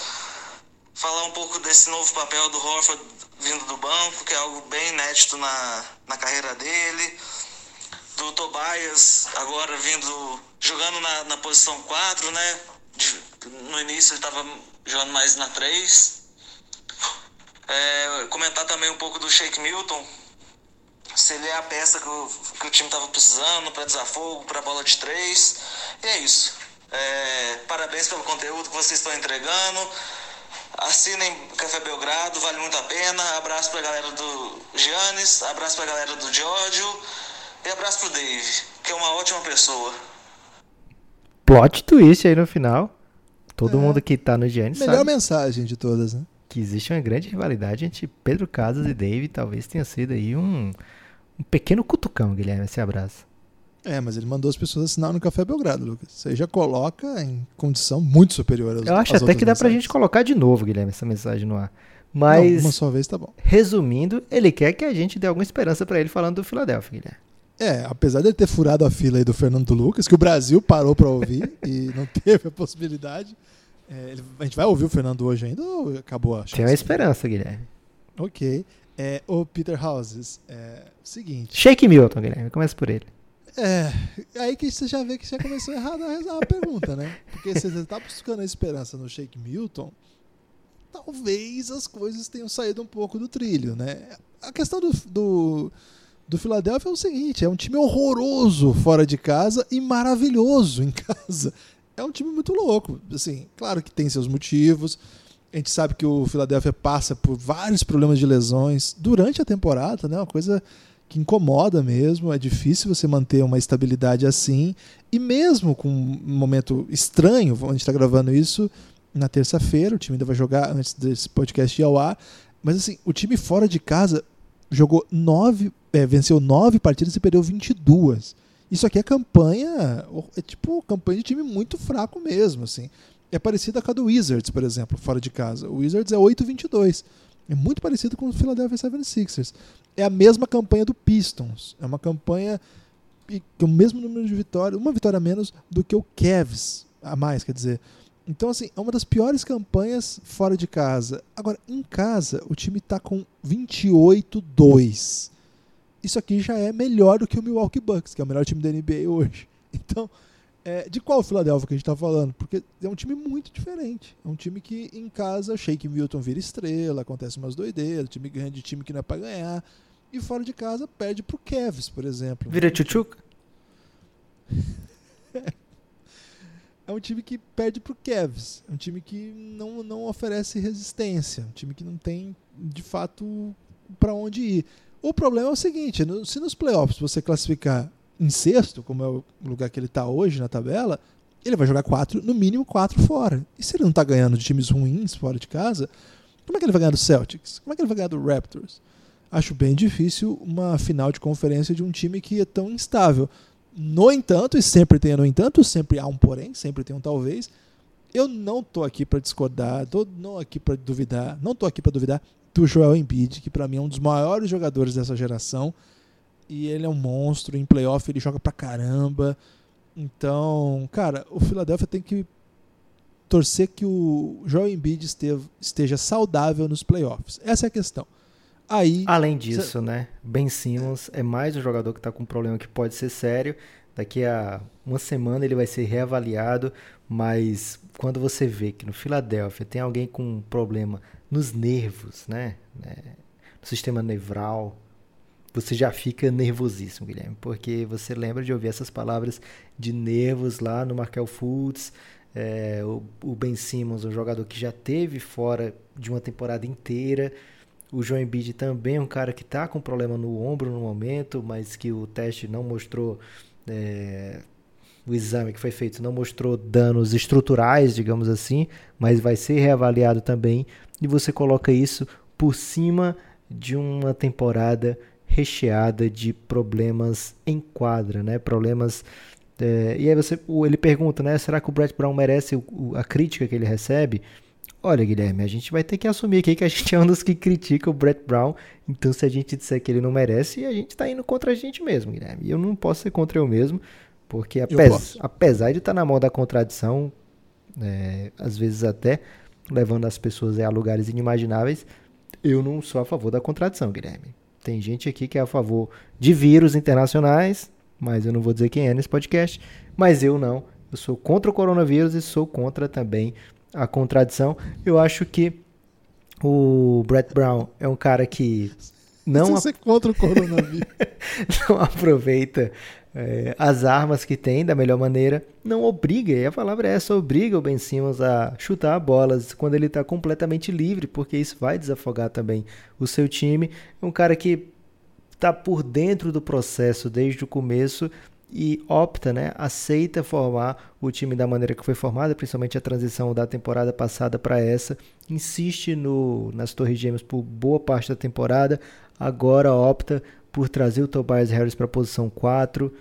Falar um pouco desse novo papel do Horford vindo do banco, que é algo bem inédito na, na carreira dele. Do Tobias agora vindo, jogando na, na posição 4, né? De- no início ele estava jogando mais na 3. É, comentar também um pouco do Shake Milton, se ele é a peça que o, que o time estava precisando para desafogo, para bola de três. E é isso. É, parabéns pelo conteúdo que vocês estão entregando. Assinem Café Belgrado, vale muito a pena. Abraço pra galera do Giannis, abraço pra galera do Giorgio e abraço pro Dave, que é uma ótima pessoa. Plot twist aí no final. Todo É. mundo que tá no Giannis Melhor sabe mensagem de todas, né? que existe uma grande rivalidade entre Pedro Casas e Dave. Talvez tenha sido aí um, um pequeno cutucão, Guilherme, esse abraço. É, mas ele mandou as pessoas assinar no Café Belgrado, Lucas. Você já coloca em condição muito superior às Eu acho às até que dá outras pra mensagens. gente colocar de novo, Guilherme, essa mensagem no ar. Não, Mas, uma só vez tá bom. resumindo, ele quer que a gente dê alguma esperança pra ele falando do Philadelphia, Guilherme. É, apesar dele ter furado a fila aí do Fernando Lucas, que o Brasil parou pra ouvir e não teve a possibilidade. é, ele- a gente vai ouvir o Fernando hoje ainda ou acabou a Tem uma chance? esperança, Guilherme. Ok. É, o Peter Houses, é seguinte. Shake Milton, Guilherme, começa por ele. É, aí que você já vê que já começou errado a, a pergunta, né? Porque se você tá buscando a esperança no Shake Milton, talvez as coisas tenham saído um pouco do trilho, né? A questão do, do, do Philadelphia é o seguinte: é um time horroroso fora de casa e maravilhoso em casa. É um time muito louco. Assim, claro que tem seus motivos. A gente sabe que o Philadelphia passa por vários problemas de lesões durante a temporada, né? Uma coisa que incomoda mesmo. É difícil você manter uma estabilidade assim. E mesmo com um momento estranho, a gente está gravando isso na terça-feira, o time ainda vai jogar antes desse podcast ir ao ar. Mas assim, o time fora de casa jogou nove, é, venceu nove partidas e perdeu 22. Isso aqui é campanha, é tipo campanha de time muito fraco mesmo, assim. É parecida com a do Wizards, por exemplo, fora de casa. O Wizards é 8-22. É muito parecido com o Philadelphia 76ers. É a mesma campanha do Pistons. É uma campanha com o mesmo número de vitórias, uma vitória a menos do que o Cavs a mais, quer dizer. Então, assim, é uma das piores campanhas fora de casa. Agora, em casa, o time tá com 28-2. Isso aqui já é melhor do que o Milwaukee Bucks, que é o melhor time da NBA hoje. Então, é, de qual Philadelphia que a gente tá falando? Porque é um time muito diferente. É um time que em casa, o Shake Milton vira estrela, acontece umas doideiras, time ganha de time que não é pra ganhar. E fora de casa, perde pro Cavs, por exemplo. Vira tchutchuca? é um time que perde pro Cavs. É um time que não, não oferece resistência. Um time que não tem, de fato, para onde ir. O problema é o seguinte: no- se nos playoffs você classificar em sexto, como é o lugar que ele está hoje na tabela, ele vai jogar quatro, no mínimo quatro fora. E se ele não está ganhando de times ruins fora de casa, como é que ele vai ganhar do Celtics? Como é que ele vai ganhar do Raptors? Acho bem difícil uma final de conferência de um time que é tão instável. No entanto, e sempre tem no entanto, sempre há um porém, sempre tem um talvez. Eu não tô aqui para discordar, tô não aqui para duvidar, não tô aqui para duvidar do Joel Embiid, que para mim é um dos maiores jogadores dessa geração. E ele é um monstro em playoff, ele joga pra caramba. Então, cara, o Philadelphia tem que torcer que o Joel Embiid esteja saudável nos playoffs. Essa é a questão. Aí, Além disso, né? Ben Simmons é mais um jogador que tá com um problema que pode ser sério. Daqui a uma semana ele vai ser reavaliado, mas quando você vê que no Filadélfia tem alguém com um problema nos nervos, né? É, no sistema nevral, você já fica nervosíssimo, Guilherme, porque você lembra de ouvir essas palavras de nervos lá no Markel Fultz, é, o, o, Ben Simmons, um jogador que já teve fora de uma temporada inteira. O João Embiid também é um cara que está com problema no ombro no momento, mas que o teste não mostrou, é, o exame que foi feito não mostrou danos estruturais, digamos assim, mas vai ser reavaliado também. E você coloca isso por cima de uma temporada recheada de problemas em quadra, né? Problemas é, e aí você, ele pergunta, né? Será que o Brett Brown merece o, a crítica que ele recebe? Olha, Guilherme, a gente vai ter que assumir aqui que a gente é um dos que critica o Brett Brown. Então, se a gente disser que ele não merece, a gente está indo contra a gente mesmo, Guilherme. E eu não posso ser contra eu mesmo, porque apes, apesar de estar tá na mão da contradição, é, às vezes até levando as pessoas a lugares inimagináveis, eu não sou a favor da contradição, Guilherme. Tem gente aqui que é a favor de vírus internacionais, mas eu não vou dizer quem é nesse podcast. Mas eu não. Eu sou contra o coronavírus e sou contra também a contradição. Eu acho que o Brett Brown é um cara que não. Você é contra o coronavírus. não aproveita é, as armas que tem da melhor maneira. Não obriga, e a palavra é essa: obriga o Ben Simmons a chutar bolas quando ele está completamente livre, porque isso vai desafogar também o seu time. É um cara que está por dentro do processo desde o começo e opta, né, aceita formar o time da maneira que foi formada, principalmente a transição da temporada passada para essa, insiste no nas Torres Gêmeas por boa parte da temporada, agora opta por trazer o Tobias Harris para a posição 4,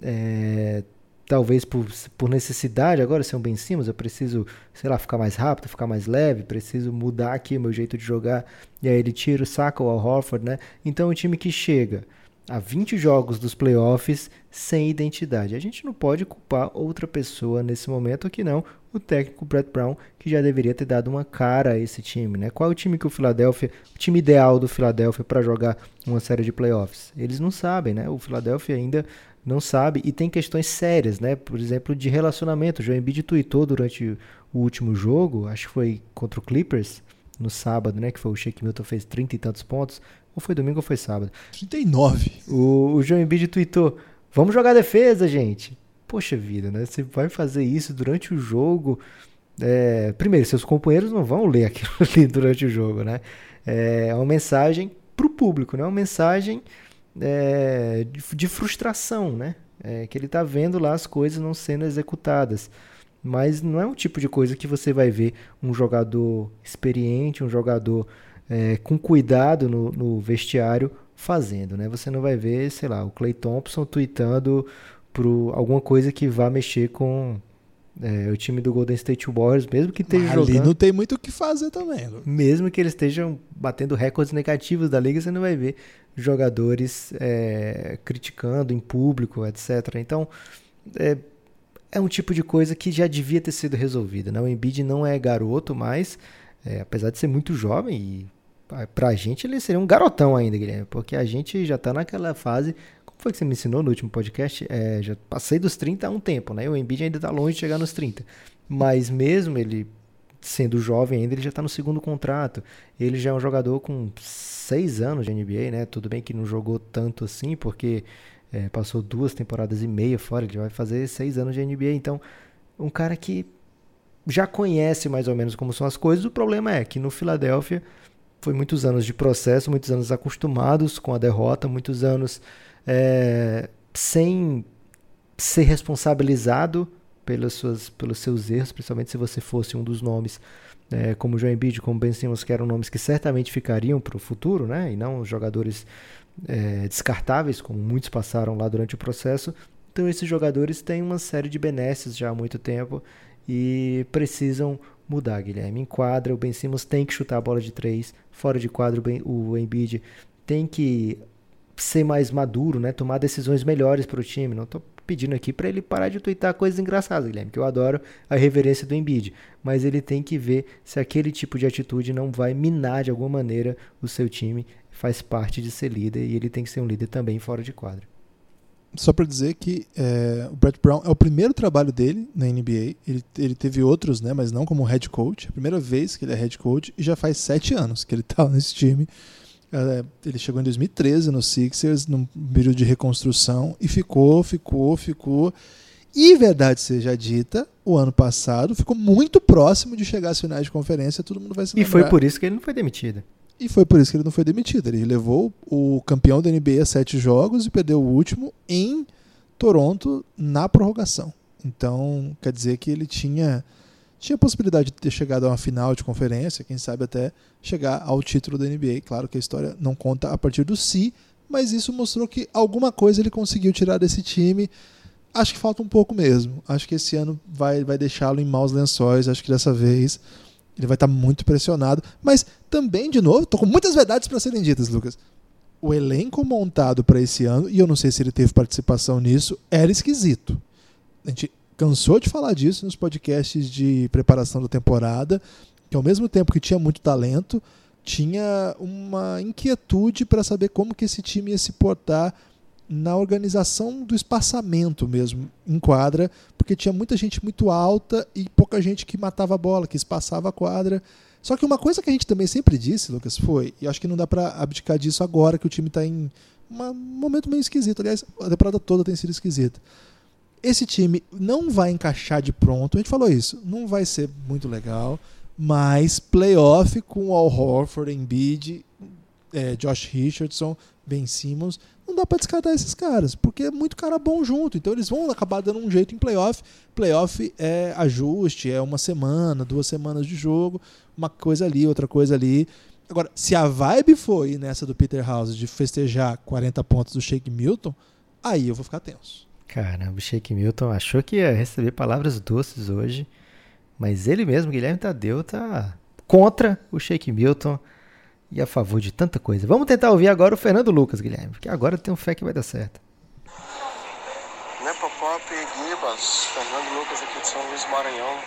é, talvez por, por necessidade, agora um Ben Simmons, eu preciso, sei lá, ficar mais rápido, ficar mais leve, preciso mudar aqui meu jeito de jogar, e aí ele tira o saco ao Horford, né? Então é um time que chega a 20 jogos dos playoffs sem identidade. A gente não pode culpar outra pessoa nesse momento que não o técnico Brett Brown, que já deveria ter dado uma cara a esse time, né? Qual é o time que o Philadelphia, o time ideal do Philadelphia para jogar uma série de playoffs? Eles não sabem, né? O Philadelphia ainda não sabe e tem questões sérias, né? Por exemplo, de relacionamento. O Joe Embiid tweetou durante o último jogo, acho que foi contra o Clippers, no sábado, né? Que foi o Shake Milton fez 30 e tantos pontos. Ou foi domingo ou foi sábado? 39. O, o Joe Embiid tweetou, vamos jogar defesa, gente. Poxa vida, né? Você vai fazer isso durante o jogo. É, primeiro, seus companheiros não vão ler aquilo ali durante o jogo, né? É uma mensagem para o público, né? Uma mensagem é, de, de, frustração, né? É, que ele está vendo lá as coisas não sendo executadas. Mas não é um tipo de coisa que você vai ver um jogador experiente, um jogador é, com cuidado no, no, vestiário fazendo, né? Você não vai ver, sei lá, o Clay Thompson tweetando pro alguma coisa que vá mexer com é, o time do Golden State Warriors, mesmo que esteja jogando. Ali não tem muito o que fazer também. Mesmo que eles estejam batendo recordes negativos da liga, você não vai ver jogadores é, criticando em público, etc. Então, é, é, um tipo de coisa que já devia ter sido resolvida. Né? O Embiid não é garoto mais, é, apesar de ser muito jovem e pra gente ele seria um garotão ainda, Guilherme, porque a gente já tá naquela fase. Como foi que você me ensinou no último podcast? É, já passei dos 30 há um tempo, né? O Embiid ainda tá longe de chegar nos 30. Mas mesmo ele sendo jovem ainda, ele já está no segundo contrato. Ele já é um jogador com seis anos de NBA, né? Tudo bem que não jogou tanto assim, porque é, passou duas temporadas e meia fora, ele vai fazer seis anos de NBA. Então, um cara que já conhece mais ou menos como são as coisas. O problema é que no Filadélfia foi muitos anos de processo, muitos anos acostumados com a derrota, muitos anos é, sem ser responsabilizado pelas suas, pelos seus erros, principalmente se você fosse um dos nomes, é, como João Embiid, como Ben Simmons, que eram nomes que certamente ficariam para o futuro, né, e não jogadores é, descartáveis, como muitos passaram lá durante o processo. Então esses jogadores têm uma série de benesses já há muito tempo e precisam mudar, Guilherme. Em quadra, o Ben Simmons tem que chutar a bola de três, fora de quadra, o Embiid tem que ser mais maduro, né? tomar decisões melhores para o time. Não estou pedindo aqui para ele parar de twittar coisas engraçadas, Guilherme, que eu adoro a reverência do Embiid, mas ele tem que ver se aquele tipo de atitude não vai minar de alguma maneira o seu time, faz parte de ser líder e ele tem que ser um líder também fora de quadra. Só para dizer que é, o Brett Brown é o primeiro trabalho dele na NBA. Ele, ele teve outros, né, mas não como head coach. É a primeira vez que ele é head coach e já faz sete anos que ele está nesse time. É, ele chegou em 2013 no Sixers, num período de reconstrução, e ficou, ficou, ficou. E verdade seja dita, o ano passado ficou muito próximo de chegar às finais de conferência, todo mundo vai se lembrar. E foi por isso que ele não foi demitido. E foi por isso que ele não foi demitido. Ele levou o campeão da NBA a sete jogos e perdeu o último em Toronto na prorrogação. Então, quer dizer que ele tinha tinha possibilidade de ter chegado a uma final de conferência, quem sabe até chegar ao título da NBA. Claro que a história não conta a partir do si, mas isso mostrou que alguma coisa ele conseguiu tirar desse time. Acho que falta um pouco mesmo. Acho que esse ano vai, vai deixá-lo em maus lençóis. Acho que dessa vez ele vai estar muito pressionado. Mas também, de novo, estou com muitas verdades para serem ditas, Lucas. O elenco montado para esse ano, e eu não sei se ele teve participação nisso, era esquisito. A gente cansou de falar disso nos podcasts de preparação da temporada, que ao mesmo tempo que tinha muito talento, tinha uma inquietude para saber como que esse time ia se portar na organização do espaçamento mesmo em quadra, porque tinha muita gente muito alta e pouca gente que matava a bola, que espaçava a quadra. Só que uma coisa que a gente também sempre disse, Lucas, foi, e acho que não dá para abdicar disso agora que o time está em um momento meio esquisito. Aliás, a temporada toda tem sido esquisita. Esse time não vai encaixar de pronto, a gente falou isso, não vai ser muito legal, mas playoff com Al Horford, Embiid, é, Josh Richardson, Ben Simmons, não dá para descartar esses caras, porque é muito cara bom junto. Então eles vão acabar dando um jeito em playoff. Playoff é ajuste, é uma semana, duas semanas de jogo, uma coisa ali, outra coisa ali. Agora, se a vibe foi nessa do Peter House de festejar 40 pontos do Shake Milton, aí eu vou ficar tenso. Caramba, o Shake Milton achou que ia receber palavras doces hoje, mas ele mesmo, Guilherme Tadeu, tá contra o Shake Milton e a favor de tanta coisa. Vamos tentar ouvir agora o Fernando Lucas, Guilherme, porque agora tem um fé que vai dar certo. Nepopop, Gibas, Fernando Lucas aqui de São Luís Maranhão,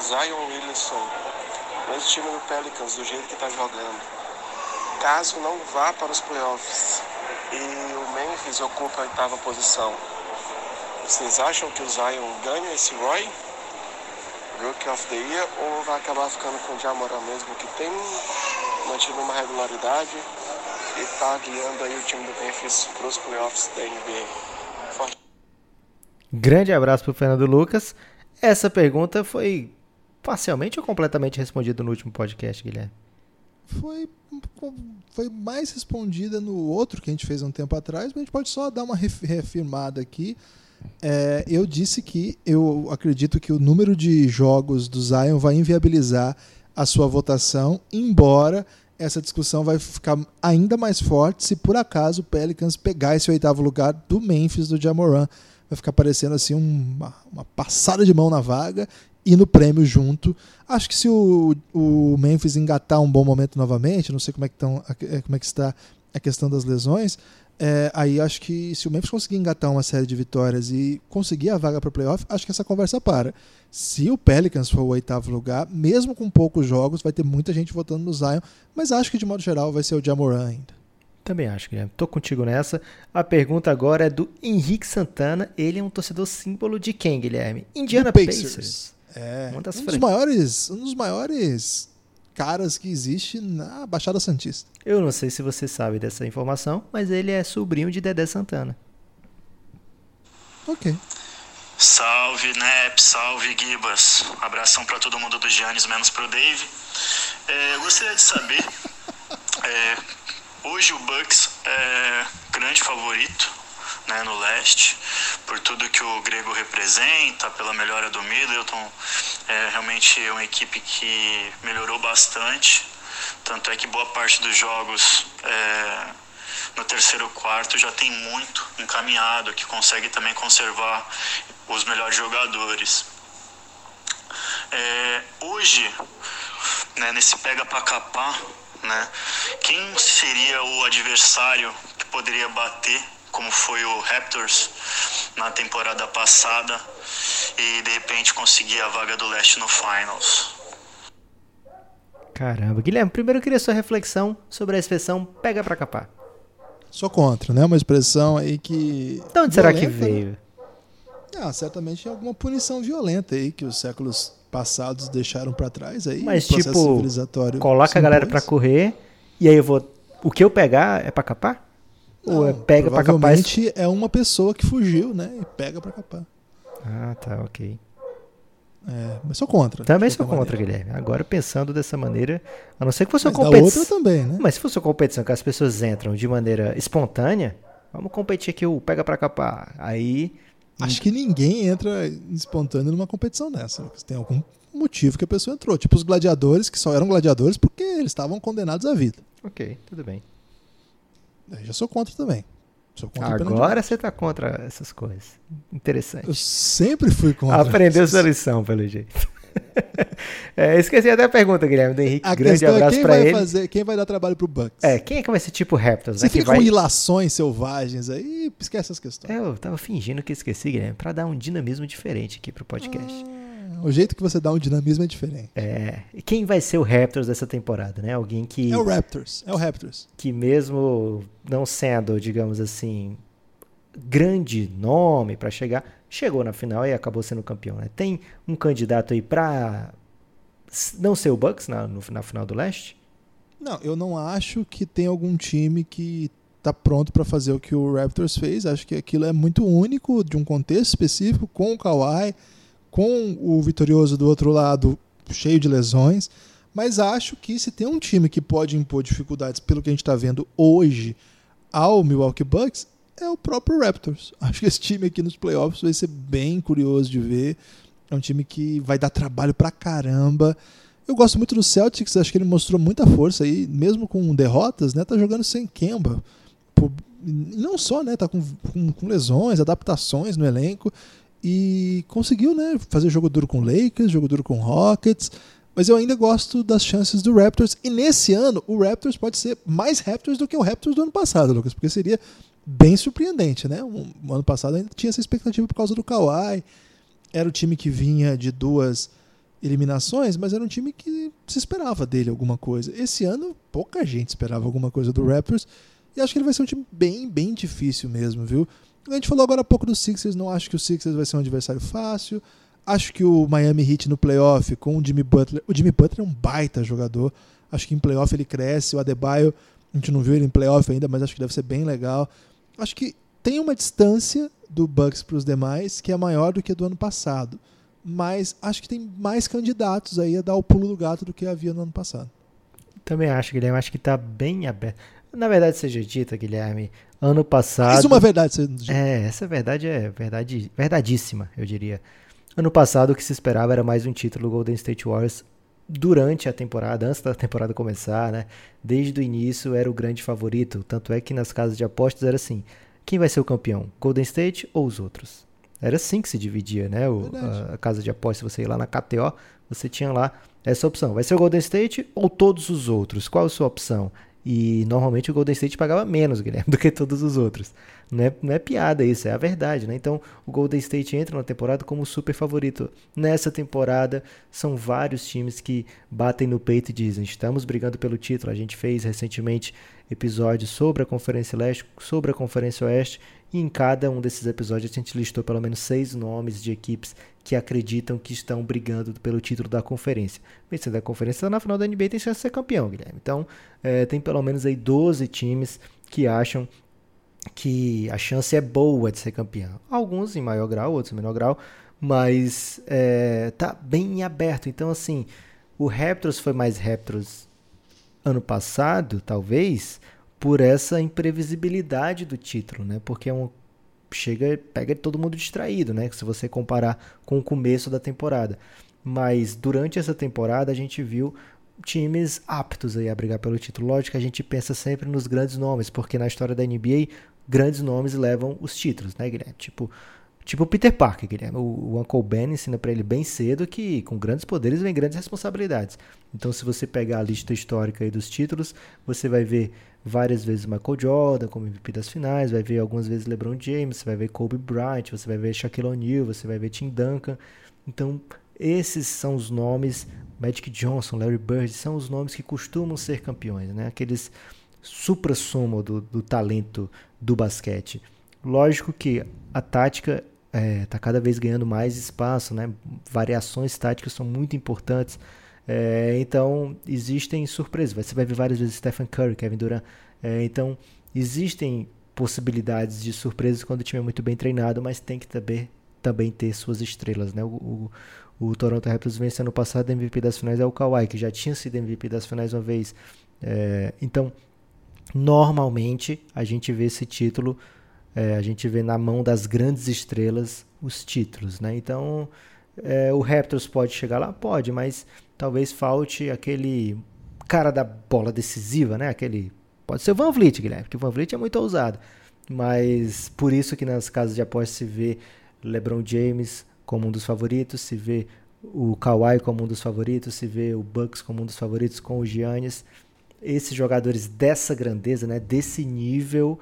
Zion Williamson, mesmo time do Pelicans, do jeito que está jogando. Caso não vá para os playoffs e o Memphis ocupa a oitava posição, vocês acham que o Zion ganha esse Roy? Rookie of the Year ou vai acabar ficando com o Jamoran mesmo, que tem mantido uma regularidade e está guiando aí o time do Memphis para os playoffs da NBA. Forte. Grande abraço para o Fernando Lucas. Essa pergunta foi parcialmente ou completamente respondida no último podcast, Guilherme? Foi, foi mais respondida no outro que a gente fez um tempo atrás, mas a gente pode só dar uma reafirmada aqui. É, eu disse que eu acredito que o número de jogos do Zion vai inviabilizar a sua votação, embora essa discussão vai ficar ainda mais forte se por acaso o Pelicans pegar esse oitavo lugar do Memphis do Jamoran. Vai ficar parecendo assim uma, uma passada de mão na vaga e no prêmio junto. Acho que se o, o Memphis engatar um bom momento novamente, não sei como é que, tão, como é que está a questão das lesões, é, aí acho que se o Memphis conseguir engatar uma série de vitórias e conseguir a vaga para o playoff, acho que essa conversa para. Se o Pelicans for o oitavo lugar, mesmo com poucos jogos, vai ter muita gente votando no Zion, mas acho que de modo geral vai ser o Jamoran ainda. Também acho, Guilherme. Tô contigo nessa. A pergunta agora é do Henrique Santana. Ele é um torcedor símbolo de quem, Guilherme? Indiana Pacers. Pacers. É, um dos maiores, um dos maiores caras que existe na Baixada Santista. Eu não sei se você sabe dessa informação, mas ele é sobrinho de Dedé Santana. Ok. Salve, Nep, salve, Gibas. Abração para todo mundo do Giannis, menos pro Dave. É, eu gostaria de saber, é, hoje o Bucks é grande favorito né, no leste, por tudo que o Grego representa, pela melhora do Middleton. É realmente uma equipe que melhorou bastante. Tanto é que boa parte dos jogos é, no terceiro quarto já tem muito encaminhado, que consegue também conservar os melhores jogadores. É, hoje, né, nesse pega para capar, né, quem seria o adversário que poderia bater como foi o Raptors na temporada passada e de repente conseguir a vaga do leste no Finals. Caramba, Guilherme, primeiro eu queria sua reflexão sobre a expressão pega pra capar. Sou contra, né? Uma expressão aí que. De onde será que violenta, veio? Ah, certamente alguma punição violenta aí que os séculos passados deixaram pra trás aí. Mas, tipo, civilizatório Coloca se a galera pra correr e aí eu vou. O que eu pegar é pra capar? Ou é pega pra capar? e- provavelmente é uma pessoa que fugiu, né? E pega pra capar. Ah, tá, ok. É, mas sou contra. Também sou contra, maneira. Agora Agora pensando dessa maneira, a não ser que fosse Mas uma competição. outra também, né? Mas se fosse uma competição que as pessoas entram de maneira espontânea, vamos competir aqui o pega pra capar. Aí. Acho que ninguém entra espontâneo numa competição dessa. Tem algum motivo que a pessoa entrou. Tipo os gladiadores, que só eram gladiadores porque eles estavam condenados à vida. Ok, tudo bem. Aí já sou contra também. Sou contra Agora você tá contra essas coisas. Interessante. Eu sempre fui contra. Aprendeu sua lição, pelo jeito. É, esqueci até a pergunta, Guilherme, do Henrique. A Grande é abraço quem pra vai ele. fazer, quem vai dar trabalho pro Bucks. É, quem é que vai ser tipo Raptors, Você né? Fica vai... com ilações selvagens aí, esquece essas questões. É, eu tava fingindo que esqueci, Guilherme, pra dar um dinamismo diferente aqui pro podcast. O jeito que você dá um dinamismo é diferente. É, e quem vai ser o Raptors dessa temporada, né? Alguém que, É o Raptors. É o Raptors. que mesmo não sendo, digamos assim, grande nome pra chegar, chegou na final e acabou sendo campeão, né? Tem um candidato aí pra s- não ser o Bucks na, no- na final do leste? Não, eu não acho que tem algum time que tá pronto para fazer o que o Raptors fez. Acho que aquilo é muito único, de um contexto específico, com o Kawhi, com o vitorioso do outro lado, cheio de lesões. Mas acho que se tem um time que pode impor dificuldades pelo que a gente está vendo hoje ao Milwaukee Bucks, é o próprio Raptors. Acho que esse time aqui nos playoffs vai ser bem curioso de ver. É um time que vai dar trabalho pra caramba. Eu gosto muito do Celtics, acho que ele mostrou muita força aí, mesmo com derrotas, né? Tá jogando sem Kemba. E não só, né? Tá com, com, com lesões, adaptações no elenco. E conseguiu, né? Fazer jogo duro com Lakers, jogo duro com Rockets. Mas eu ainda gosto das chances do Raptors. E nesse ano, o Raptors pode ser mais Raptors do que o Raptors do ano passado, Lucas. Porque seria bem surpreendente, né? Um, ano passado ainda tinha essa expectativa por causa do Kawhi. Era o time que vinha de duas eliminações, mas era um time que se esperava dele alguma coisa. Esse ano, pouca gente esperava alguma coisa do Raptors. E acho que ele vai ser um time bem, bem difícil mesmo, viu? A gente falou agora há pouco do Sixers, não acho que o Sixers vai ser um adversário fácil. Acho que o Miami Heat no playoff com o Jimmy Butler. O Jimmy Butler é um baita jogador. Acho que em playoff ele cresce. O Adebayo, a gente não viu ele em playoff ainda, mas acho que deve ser bem legal. Acho que tem uma distância do Bucks para os demais que é maior do que a do ano passado. Mas acho que tem mais candidatos aí a dar o pulo do gato do que havia no ano passado. Também acho, Guilherme, acho que tá bem aberto. Na verdade, seja dita, Guilherme, ano passado. Mais uma verdade dita. É, essa verdade é verdade, verdadíssima, eu diria. Ano passado o que se esperava era mais um título do Golden State Warriors durante a temporada, antes da temporada começar, né? Desde o início era o grande favorito, tanto é que nas casas de apostas era assim: quem vai ser o campeão, Golden State ou os outros? Era assim que se dividia, né? O, a, a casa de apostas, você ia lá na KTO, você tinha lá essa opção: vai ser o Golden State ou todos os outros? Qual a sua opção? E normalmente o Golden State pagava menos, Guilherme, do que todos os outros. Não é, não é piada isso, é a verdade, né? Então o Golden State entra na temporada como super favorito. Nessa temporada são vários times que batem no peito e dizem: estamos brigando pelo título. A gente fez recentemente episódios sobre a Conferência Leste, sobre a Conferência Oeste, e em cada um desses episódios a gente listou pelo menos seis nomes de equipes que acreditam que estão brigando pelo título da conferência. Vencendo a conferência na final da NBA tem chance de ser campeão, Guilherme. Então é, tem pelo menos aí 12 times que acham que a chance é boa de ser campeão. Alguns em maior grau, outros em menor grau, mas é, tá bem aberto. Então, assim, o Raptors foi mais Raptors ano passado, talvez, por essa imprevisibilidade do título, né? Porque é um chega, pega todo mundo distraído, né? Se você comparar com o começo da temporada. Mas durante essa temporada a gente viu times aptos aí a brigar pelo título. Lógico que a gente pensa sempre nos grandes nomes, porque na história da NBA grandes nomes levam os títulos, né, Guilherme? Tipo, tipo o Peter Parker, Guilherme. O, Uncle Ben ensina para ele bem cedo que com grandes poderes vem grandes responsabilidades. Então, se você pegar a lista histórica dos títulos, você vai ver várias vezes Michael Jordan como MVP das finais, vai ver algumas vezes LeBron James, você vai ver Kobe Bryant, você vai ver Shaquille O'Neal, você vai ver Tim Duncan. Então, esses são os nomes, Magic Johnson, Larry Bird, são os nomes que costumam ser campeões, né? Aqueles supra-sumo do, do talento do basquete. Lógico que a tática é, tá cada vez ganhando mais espaço, né? variações táticas são muito importantes. É, então, existem surpresas. Você vai ver várias vezes Stephen Curry, Kevin Durant. É, então, existem possibilidades de surpresas quando o time é muito bem treinado, mas tem que também, também ter suas estrelas. Né? O, o, o Toronto Raptors vence ano passado MVP das finais é o Kawhi, que já tinha sido MVP das finais uma vez. É, então, normalmente, a gente vê esse título, é, a gente vê na mão das grandes estrelas os títulos. Né? Então, é, o Raptors pode chegar lá? Pode, mas talvez falte aquele cara da bola decisiva, né? Aquele pode ser o Van Vliet, Guilherme, porque o Van Vliet é muito ousado. Mas por isso que nas casas de apostas se vê LeBron James, como um dos favoritos, se vê o Kawhi como um dos favoritos, se vê o Bucks como um dos favoritos com o Giannis. Esses jogadores dessa grandeza, né, desse nível,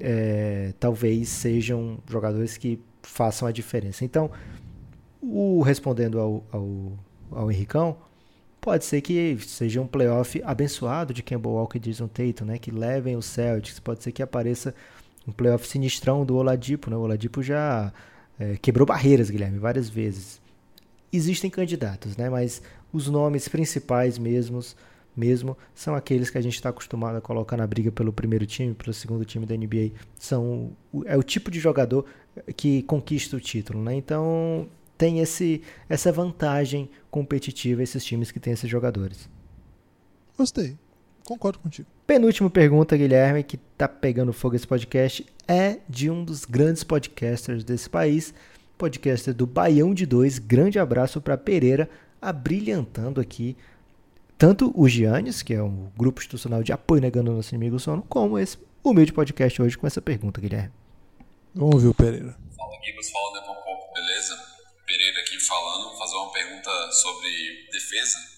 é, talvez sejam jogadores que façam a diferença. Então, o, respondendo ao, ao, ao Henricão, pode ser que seja um playoff abençoado de Campbell Walker e Jason Tatum, né, que levem o Celtics. Pode ser que apareça um playoff sinistrão do Oladipo. Né? O Oladipo já é, quebrou barreiras, Guilherme, várias vezes. Existem candidatos, né? Mas os nomes principais mesmos, mesmo são aqueles que a gente está acostumado a colocar na briga pelo primeiro time, pelo segundo time da NBA. São, é o tipo de jogador que conquista o título, né? Então tem esse, essa vantagem competitiva esses times que têm esses jogadores. Gostei. Concordo contigo. Penúltima pergunta, Guilherme, que tá pegando fogo esse podcast, é de um dos grandes podcasters desse país, podcaster do Baião de Dois. Grande abraço para Pereira, abrilhantando aqui tanto o Giannis, que é um grupo institucional de apoio negando o nosso inimigo sono, como esse humilde podcast hoje com essa pergunta, Guilherme. Vamos ouvir o Pereira. Fala, Gibas, fala, Nepopop, beleza? Pereira aqui falando, fazer uma pergunta sobre defesa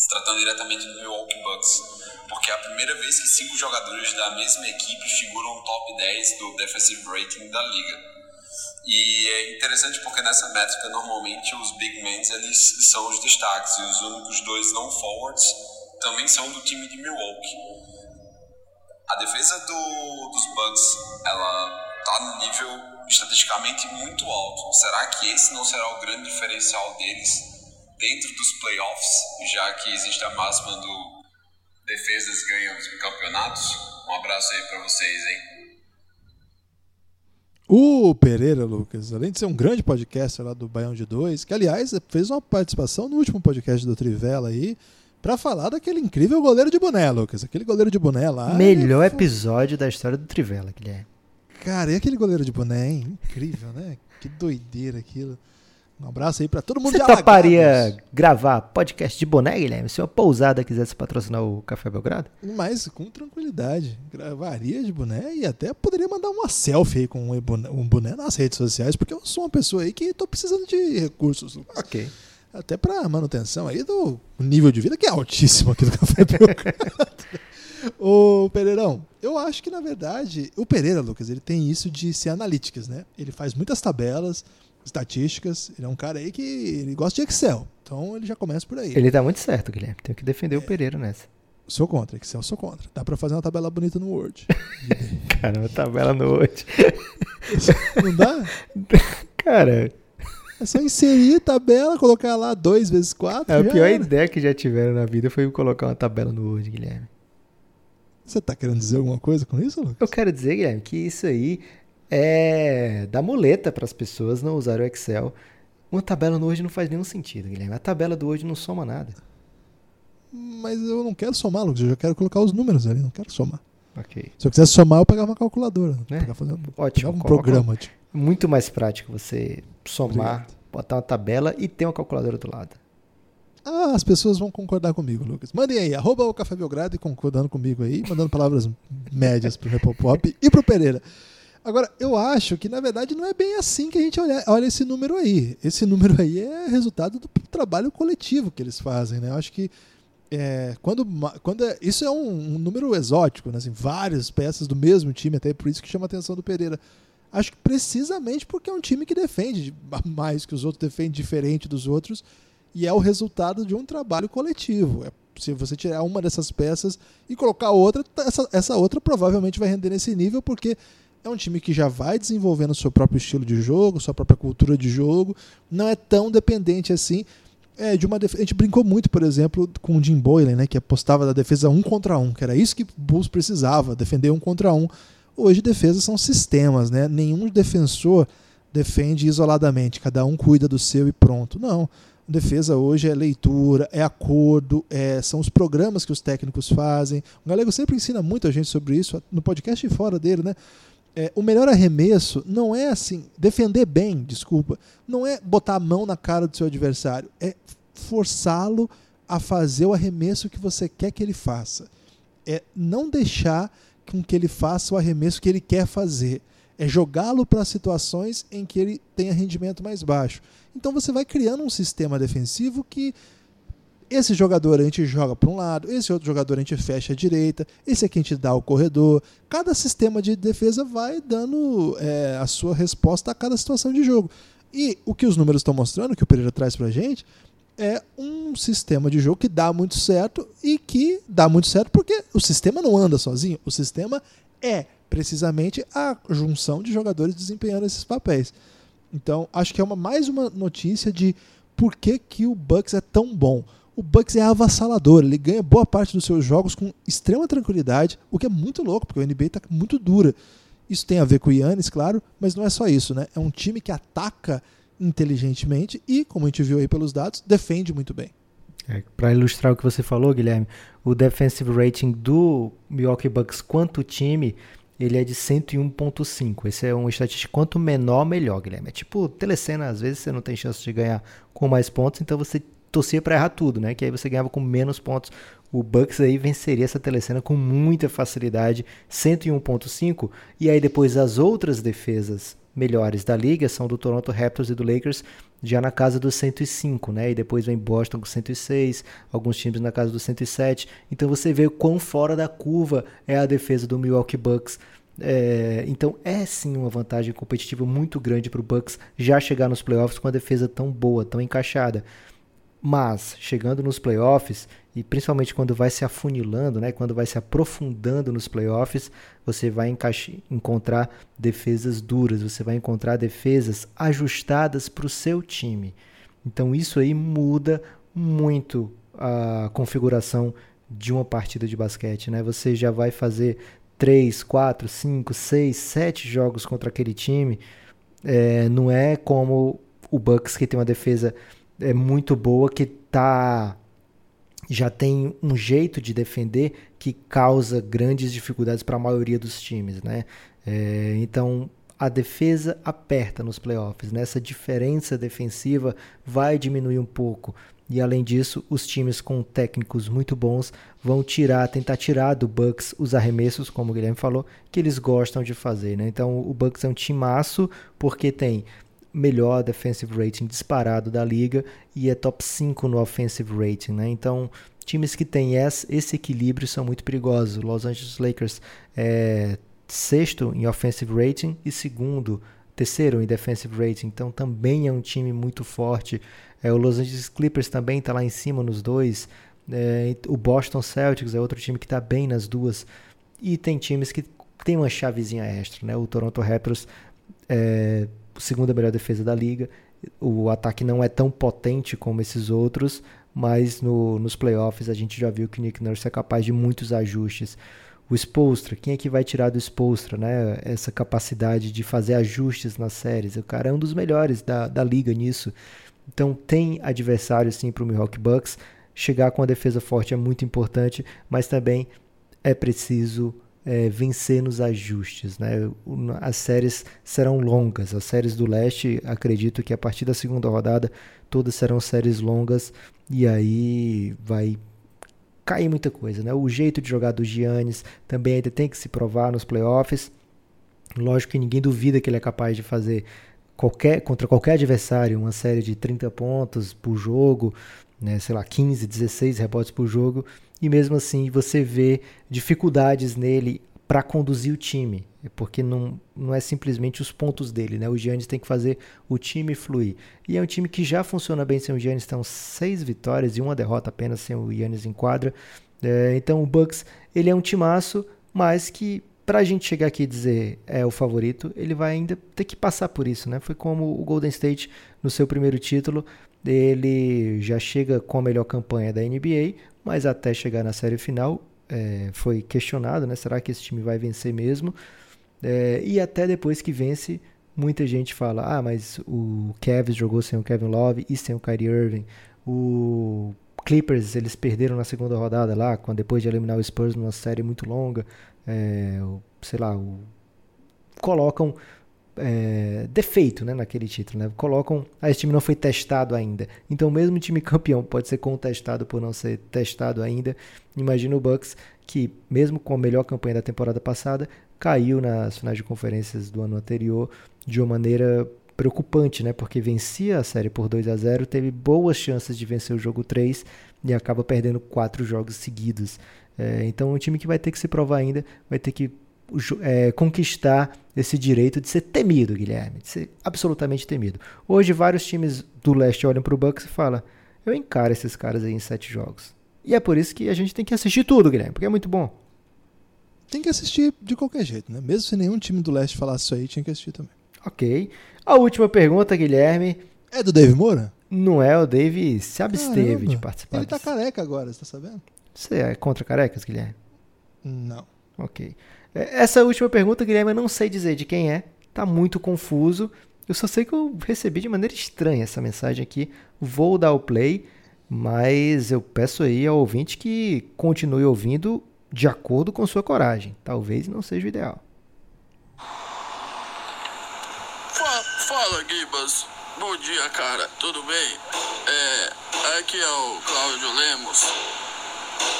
se tratando diretamente do Milwaukee Bucks, porque é a primeira vez que cinco jogadores da mesma equipe figuram no top 10 do defensive rating da liga. E é interessante porque nessa métrica normalmente os big men eles são os destaques e os únicos dois não forwards também são do time de Milwaukee. A defesa do, dos Bucks ela está no nível estatisticamente muito alto. Será que esse não será o grande diferencial deles dentro dos playoffs, já que existe a máxima do defesas ganham campeonatos. Um abraço aí para vocês, hein? O Pereira, Lucas, além de ser um grande podcast lá do Baião de Dois, que aliás fez uma participação no último podcast do Trivela aí, para falar daquele incrível goleiro de boné, Lucas. Aquele goleiro de boné lá. Melhor episódio da história do Trivela, Guilherme. Cara, e aquele goleiro de boné, hein? Incrível, né? Que doideira aquilo. Um abraço aí para todo mundo Você de toparia gravar podcast de boné, Guilherme? Se uma pousada quisesse patrocinar o Café Belgrado? Mas com tranquilidade. Gravaria de boné e até poderia mandar uma selfie aí com um boné nas redes sociais, porque eu sou uma pessoa aí que tô precisando de recursos. Ok. Até para manutenção aí do nível de vida que é altíssimo aqui do Café Belgrado. Ô Pereirão, eu acho que na verdade o Pereira, Lucas, ele tem isso de ser analíticas, né? Ele faz muitas tabelas, estatísticas. Ele é um cara aí que ele gosta de Excel. Então ele já começa por aí. Ele tá muito certo, Guilherme. Tem que defender é. o Pereira nessa. Sou contra, Excel sou contra. Dá pra fazer uma tabela bonita no Word. cara, uma tabela no Word. Não dá? Cara. É só inserir tabela, colocar lá 2 vezes 4. A pior era. ideia que já tiveram na vida foi colocar uma tabela no Word, Guilherme. Você tá querendo dizer alguma coisa com isso, Lucas? Eu quero dizer, Guilherme, que isso aí é dar muleta para as pessoas não usarem o Excel. Uma tabela no hoje não faz nenhum sentido, Guilherme. A tabela do hoje não soma nada. Mas eu não quero somar, Lucas. Eu já quero colocar os números ali, não quero somar. Ok. Se eu quisesse somar, eu pegava uma calculadora. Né? Pegava fazendo, Ótimo. um programa. Tipo. Muito mais prático você somar, Obrigado. botar uma tabela e ter uma calculadora do lado. Ah, as pessoas vão concordar comigo, Lucas. Mandem aí, arroba o Café Belgrado e concordando comigo aí, mandando palavras médias pro Repopop e pro Pereira. Agora, eu acho que na verdade não é bem assim que a gente olha, olha esse número aí. Esse número aí é resultado do trabalho coletivo que eles fazem, né? Eu acho que é, quando, quando é, isso é um, um, número exótico, né? assim, várias peças do mesmo time, até por isso que chama a atenção do Pereira. Acho que precisamente porque é um time que defende mais que os outros, defende diferente dos outros, e é o resultado de um trabalho coletivo. É Se você tirar uma dessas peças e colocar outra, essa, essa outra provavelmente vai render nesse nível, porque é um time que já vai desenvolvendo seu próprio estilo de jogo, sua própria cultura de jogo, não é tão dependente assim é, de uma def... A gente brincou muito, por exemplo, com o Jim Boylan, né, que apostava da defesa um contra um, que era isso que o Bulls precisava, defender um contra um. Hoje defesas são sistemas, né? Nenhum defensor defende isoladamente, cada um cuida do seu e pronto. Não. Defesa hoje é leitura, é acordo, é, são os programas que os técnicos fazem. O Galego sempre ensina muito a gente sobre isso, no podcast e fora dele, né? É, o melhor arremesso não é assim, defender bem, desculpa, não é botar a mão na cara do seu adversário, é forçá-lo a fazer o arremesso que você quer que ele faça. É não deixar com que ele faça o arremesso que ele quer fazer. É jogá-lo para situações em que ele tenha rendimento mais baixo. Então você vai criando um sistema defensivo que esse jogador a gente joga para um lado, esse outro jogador a gente fecha a direita, esse aqui a gente dá o corredor. Cada sistema de defesa vai dando é, a sua resposta a cada situação de jogo. E o que os números estão mostrando, que o Pereira traz para a gente, é um sistema de jogo que dá muito certo e que dá muito certo porque o sistema não anda sozinho, o sistema é precisamente a junção de jogadores desempenhando esses papéis. Então, acho que é uma, mais uma notícia de por que, que o Bucks é tão bom o Bucks é avassalador, ele ganha boa parte dos seus jogos com extrema tranquilidade, o que é muito louco, porque o NBA está muito dura. Isso tem a ver com o Yannis, claro, mas não é só isso, né? É um time que ataca inteligentemente e, como a gente viu aí pelos dados, defende muito bem. É, Para ilustrar o que você falou, Guilherme, o defensive rating do Milwaukee Bucks quanto time, ele é de 101.5. Esse é um estatístico quanto menor, melhor, Guilherme. É tipo telecena, às vezes você não tem chance de ganhar com mais pontos, então você torcia para errar tudo, né? Que aí você ganhava com menos pontos. O Bucks aí venceria essa telecena com muita facilidade, 101.5. E aí depois as outras defesas melhores da liga são do Toronto Raptors e do Lakers, já na casa dos 105, né? E depois vem Boston com 106, alguns times na casa dos 107. Então você vê quão fora da curva é a defesa do Milwaukee Bucks. É, então é sim uma vantagem competitiva muito grande para o Bucks já chegar nos playoffs com a defesa tão boa, tão encaixada. Mas, chegando nos playoffs, e principalmente quando vai se afunilando, né, quando vai se aprofundando nos playoffs, você vai encontrar defesas duras, você vai encontrar defesas ajustadas para o seu time. Então isso aí muda muito a configuração de uma partida de basquete. Né? Você já vai fazer 3, 4, 5, 6, 7 jogos contra aquele time. É, não é como o Bucks que tem uma defesa é muito boa que tá já tem um jeito de defender que causa grandes dificuldades para a maioria dos times, né? É, então a defesa aperta nos playoffs, né? Essa diferença defensiva vai diminuir um pouco. E além disso, os times com técnicos muito bons vão tirar, tentar tirar do Bucks os arremessos, como o Guilherme falou, que eles gostam de fazer. Né? Então o Bucks é um timaço porque tem melhor defensive rating disparado da liga e é top 5 no offensive rating, né? Então, times que têm esse equilíbrio são muito perigosos. Los Angeles Lakers é sexto em offensive rating e segundo, terceiro em defensive rating. Então, também é um time muito forte. É, o Los Angeles Clippers também está lá em cima nos dois. É, o Boston Celtics é outro time que está bem nas duas. E tem times que tem uma chavezinha extra, né? O Toronto Raptors é, segunda melhor defesa da liga. O ataque não é tão potente como esses outros, mas no, nos playoffs a gente já viu que o Nick Nurse é capaz de muitos ajustes. O Spolstra, quem é que vai tirar do Spolstra, né? Essa capacidade de fazer ajustes nas séries. O cara é um dos melhores da, da liga nisso. Então tem adversário sim para o Milwaukee Bucks. Chegar com a defesa forte é muito importante, mas também é preciso é, vencer nos ajustes. Né? As séries serão longas. As séries do leste, acredito que a partir da segunda rodada, todas serão séries longas e aí vai cair muita coisa. Né? O jeito de jogar do Giannis também ainda tem que se provar nos playoffs. Lógico que ninguém duvida que ele é capaz de fazer qualquer, contra qualquer adversário uma série de 30 pontos por jogo, né, sei lá, 15, 16 rebotes por jogo, e mesmo assim você vê dificuldades nele para conduzir o time, porque não, não é simplesmente os pontos dele, né? O Giannis tem que fazer o time fluir. E é um time que já funciona bem sem o Giannis, estão seis vitórias e uma derrota apenas sem o Giannis em quadra. É, então o Bucks ele é um timaço, mas que para a gente chegar aqui e dizer é o favorito, ele vai ainda ter que passar por isso, né? Foi como o Golden State no seu primeiro título, ele já chega com a melhor campanha da NBA, mas até chegar na série final é, foi questionado, né? Será que esse time vai vencer mesmo? É, e até depois que vence, muita gente fala: ah, mas o Cavs jogou sem o Kevin Love e sem o Kyrie Irving. O Clippers eles perderam na segunda rodada lá, quando depois de eliminar o Spurs numa série muito longa, é, sei lá, o, colocam é, defeito né, naquele título. Né? Colocam, ah, esse time não foi testado ainda. Então, mesmo o time campeão pode ser contestado por não ser testado ainda. Imagina o Bucks, que mesmo com a melhor campanha da temporada passada, caiu nas finais de conferências do ano anterior de uma maneira preocupante, né? Porque vencia a série por 2 a 0 teve boas chances de vencer o jogo 3 e acaba perdendo quatro jogos seguidos. É, então, é um time que vai ter que se provar ainda, vai ter que é, conquistar esse direito de ser temido, Guilherme, de ser absolutamente temido. Hoje, vários times do leste olham para o Bucks e falam: eu encaro esses caras aí em sete jogos. E é por isso que a gente tem que assistir tudo, Guilherme, porque é muito bom. Tem que assistir de qualquer jeito, né? Mesmo se nenhum time do leste falasse isso aí, tinha que assistir também. Ok. A última pergunta, Guilherme. É do Dave Moura? Não é, o Dave se absteve Caramba, de participar. Ele tá careca agora, você tá sabendo? Você é contra carecas, Guilherme? Não. Ok. É, essa última pergunta, Guilherme, eu não sei dizer de quem é. Tá muito confuso. Eu só sei que eu recebi de maneira estranha essa mensagem aqui. Vou dar o play, mas eu peço aí ao ouvinte que continue ouvindo de acordo com sua coragem. Talvez não seja o ideal. Fala, Gibas. Bom dia, cara. Tudo bem? É, aqui é o Cláudio Lemos.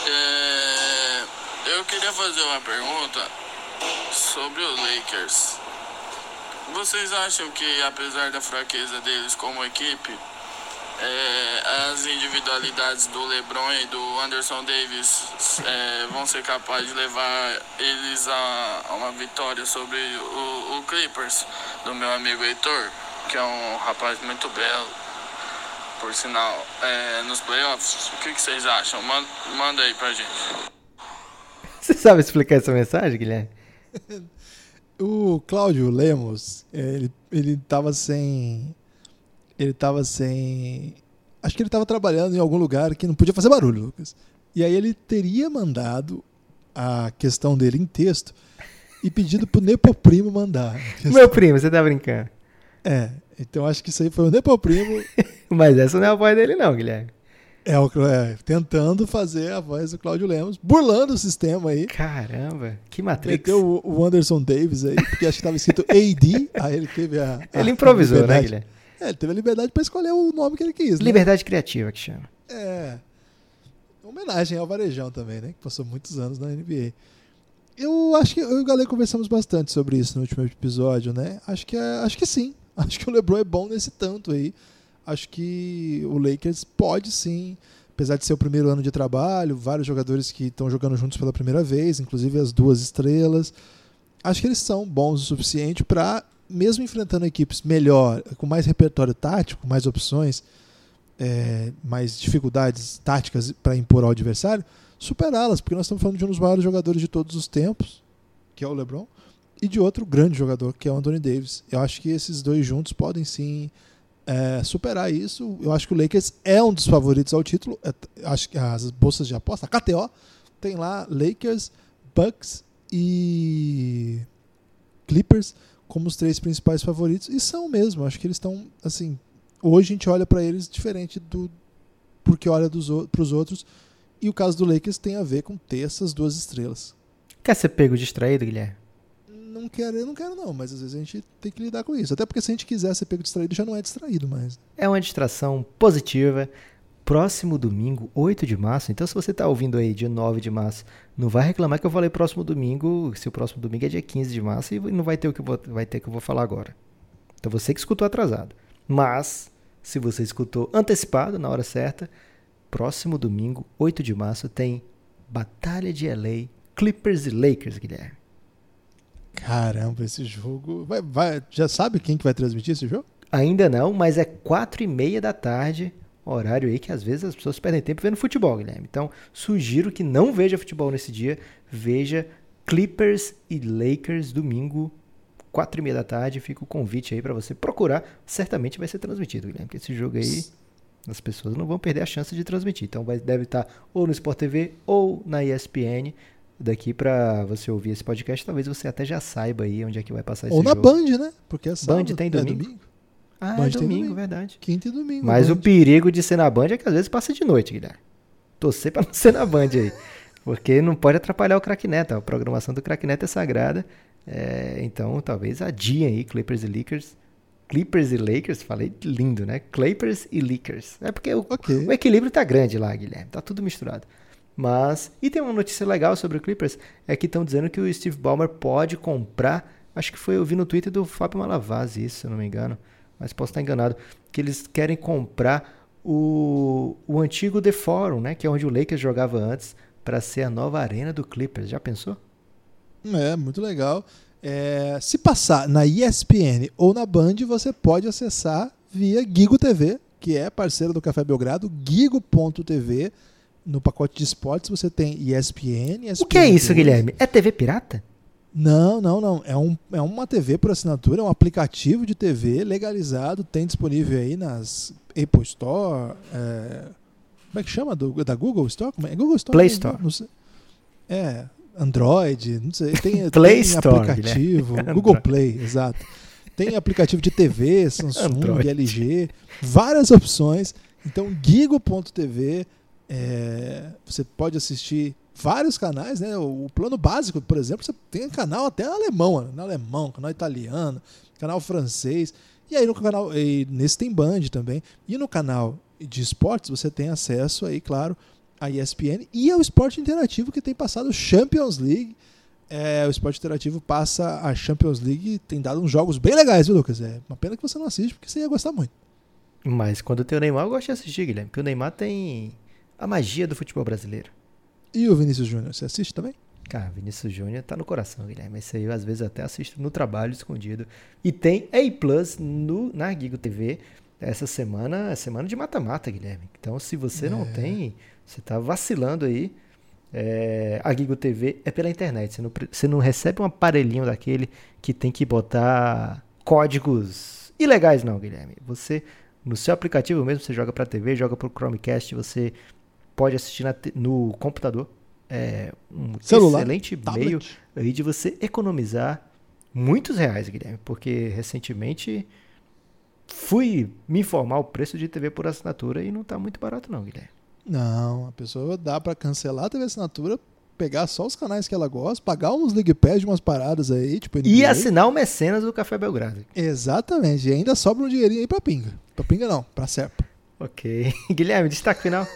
É, eu queria fazer uma pergunta sobre os Lakers. Vocês acham que, apesar da fraqueza deles como equipe, é, as individualidades do LeBron e do Anderson Davis é, vão ser capazes de levar eles a, a uma vitória sobre o, o, Clippers, do meu amigo Heitor, que é um rapaz muito belo, por sinal, é, nos playoffs. O que, que vocês acham? Manda, manda aí pra gente. Você sabe explicar essa mensagem, Guilherme? o Cláudio Lemos, ele, ele tava sem. Ele tava sem. Acho que ele tava trabalhando em algum lugar que não podia fazer barulho, Lucas. E aí ele teria mandado a questão dele em texto e pedido pro Nepoprimo mandar. Meu primo, você tá brincando. É, então acho que isso aí foi o Nepoprimo. Mas essa não é a voz dele, não, Guilherme. É, é, tentando fazer a voz do Cláudio Lemos, burlando o sistema aí. Caramba, que matriz. Meteu o, Anderson Davis aí, porque acho que estava escrito AD, aí ele teve a. a ele improvisou, né, Guilherme? É, ele teve a liberdade para escolher o nome que ele quis. Né? Liberdade criativa que chama. É. Homenagem ao Varejão também, né? Que passou muitos anos na NBA. Eu acho que eu e o Galei conversamos bastante sobre isso no último episódio, né? Acho que, é, acho que sim. Acho que o LeBron é bom nesse tanto aí acho que o Lakers pode sim, apesar de ser o primeiro ano de trabalho, vários jogadores que estão jogando juntos pela primeira vez, inclusive as duas estrelas. Acho que eles são bons o suficiente para, mesmo enfrentando equipes melhor, com mais repertório tático, mais opções, é, mais dificuldades táticas para impor ao adversário, superá-las, porque nós estamos falando de um dos maiores jogadores de todos os tempos, que é o LeBron, e de outro grande jogador, que é o Anthony Davis. Eu acho que esses dois juntos podem sim é, superar isso. Eu acho que o Lakers é um dos favoritos ao título. É, acho que as bolsas de aposta, a KTO, tem lá Lakers, Bucks e Clippers como os três principais favoritos. E são mesmo. Acho que eles estão, assim. Hoje a gente olha para eles diferente do porque olha para os outros. E o caso do Lakers tem a ver com ter essas duas estrelas. Quer ser pego distraído, Guilherme? Não quero, eu não quero não, mas às vezes a gente tem que lidar com isso. Até porque se a gente quiser ser pego distraído, já não é distraído mais. É uma distração positiva. Próximo domingo, 8 de março. Então, se você está ouvindo aí dia 9 de março, não vai reclamar que eu falei próximo domingo, se o próximo domingo é dia 15 de março e não vai ter o que eu vou, vai ter que eu vou falar agora. Então, você que escutou atrasado. Mas, se você escutou antecipado, na hora certa, próximo domingo, 8 de março, tem Batalha de LA, Clippers e Lakers, Guilherme. Caramba, esse jogo. Vai, vai- já sabe quem que vai transmitir esse jogo? Ainda não, mas é quatro e meia da tarde, horário aí que às vezes as pessoas perdem tempo vendo futebol, Guilherme. Então, sugiro que não veja futebol nesse dia, veja Clippers e Lakers domingo, quatro e meia da tarde. Fica o convite aí pra você procurar. Certamente vai ser transmitido, Guilherme, porque esse jogo aí as pessoas não vão perder a chance de transmitir. Então, vai, deve estar ou no Sport TV ou na ESPN. Daqui pra você ouvir esse podcast, talvez você até já saiba aí onde é que vai passar esse Ou na jogo. Band, né? Porque é Band sábado. tem é domingo? Ah, Band é domingo, domingo. verdade. Quinta e domingo. Mas Band. o perigo de ser na Band é que às vezes passa de noite, Guilherme. Torcer pra não ser na Band aí. Porque não pode atrapalhar o Crack Neto. A programação do Crack Neto é sagrada. É, então, talvez adiem aí Clippers e Lakers. Clippers e Lakers, falei lindo, né? Clippers e Lakers. É porque o, Ok. o equilíbrio tá grande lá, Guilherme. Tá tudo misturado. Mas. E tem uma notícia legal sobre o Clippers: é que estão dizendo que o Steve Ballmer pode comprar. Acho que foi eu vi no Twitter do Fábio Malavasi, isso, se eu não me engano. Mas posso estar enganado. Que eles querem comprar o, o antigo The Forum, né? Que é onde o Lakers jogava antes, para ser a nova arena do Clippers. Já pensou? É, muito legal. É, se passar na ESPN ou na Band, você pode acessar via Gigo TV, que é parceiro do Café Belgrado, gigo.tv. No pacote de esportes você tem ESPN, ESPN O que é isso. Guilherme? É TV pirata? Não, não, não. É, um, é uma TV por assinatura, é um aplicativo de TV legalizado, tem disponível aí nas Apple Store. é, como é que chama? Do- da Google Store? Como é? Google Store? Play Store. não. É, Android, não sei. Tem, Play tem Store, aplicativo, Guilherme. Google. Play, exato. Tem aplicativo de TV, Samsung, Android. LG, várias opções. Então, gigo.tv, é, você pode assistir vários canais, né? O, o plano básico, por exemplo, você tem canal até alemão, né? alemão, canal italiano, canal francês. E aí no canal, nesse tem Band também. E no canal de esportes você tem acesso aí, claro, à ESPN e ao esporte interativo que tem passado Champions League. É, o esporte interativo passa a Champions League tem dado uns jogos bem legais, viu, Lucas? É uma pena que você não assiste, porque você ia gostar muito. Mas quando tem o Neymar, eu gosto de assistir, Guilherme. Porque o Neymar tem a magia do futebol brasileiro. E o Vinícius Júnior, você assiste também? Cara, Vinícius Júnior tá no coração, Guilherme. Esse aí eu às vezes até assisto no trabalho escondido. E tem A Plus no, na Gigo TV. Essa semana é semana de mata-mata, Guilherme. Então, se você não É. tem, você tá vacilando aí. É, a Gigo TV é pela internet. Você não, você não recebe um aparelhinho daquele que tem que botar códigos ilegais, não, Guilherme. Você, no seu aplicativo mesmo, você joga pra TV, joga pro Chromecast, você pode assistir na no computador. É um Celular, excelente tablet. meio aí de você economizar muitos reais, Guilherme, porque recentemente fui me informar o preço de TV por assinatura e não tá muito barato não, Guilherme. Não, a pessoa dá pra cancelar a TV assinatura, pegar só os canais que ela gosta, pagar uns League Pass de umas paradas aí, tipo E NBA. assinar o Mecenas do Café Belgrado. Exatamente, e ainda sobra um dinheirinho aí pra pinga. Pra pinga não, pra Serpa. Ok. Guilherme, destaque final.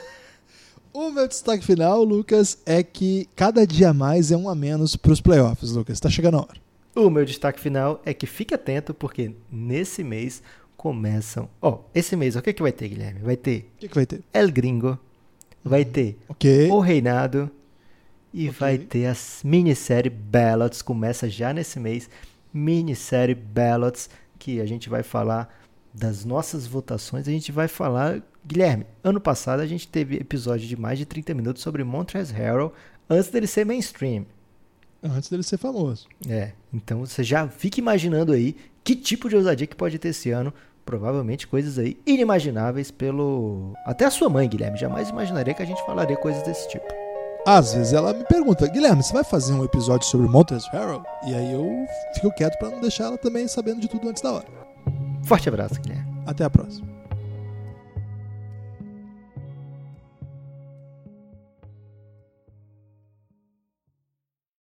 O meu destaque final, Lucas, é que cada dia mais é um a menos pros playoffs, Lucas. Tá chegando a hora. O meu destaque final é que fique atento porque nesse mês começam... Ó, esse mês, o que que vai ter, Guilherme? Vai ter O que, que vai ter? El Gringo, vai ter Ok. O Reinado e vai ter a minissérie Ballots, começa já nesse mês, minissérie Ballots, que a gente vai falar das nossas votações, a gente vai falar, Guilherme, ano passado a gente teve episódio de mais de 30 minutos sobre Montrezl Harrell, antes dele ser mainstream. Antes dele ser famoso. É, então você já fica imaginando aí que tipo de ousadia que pode ter esse ano. Provavelmente coisas aí inimagináveis pelo. Até a sua mãe, Guilherme. Jamais imaginaria que a gente falaria coisas desse tipo. Às vezes ela me pergunta, Guilherme, você vai fazer um episódio sobre Montrezl Harrell? E aí eu fico quieto pra não deixar ela também sabendo de tudo antes da hora. Forte abraço, Guilherme. Até a próxima.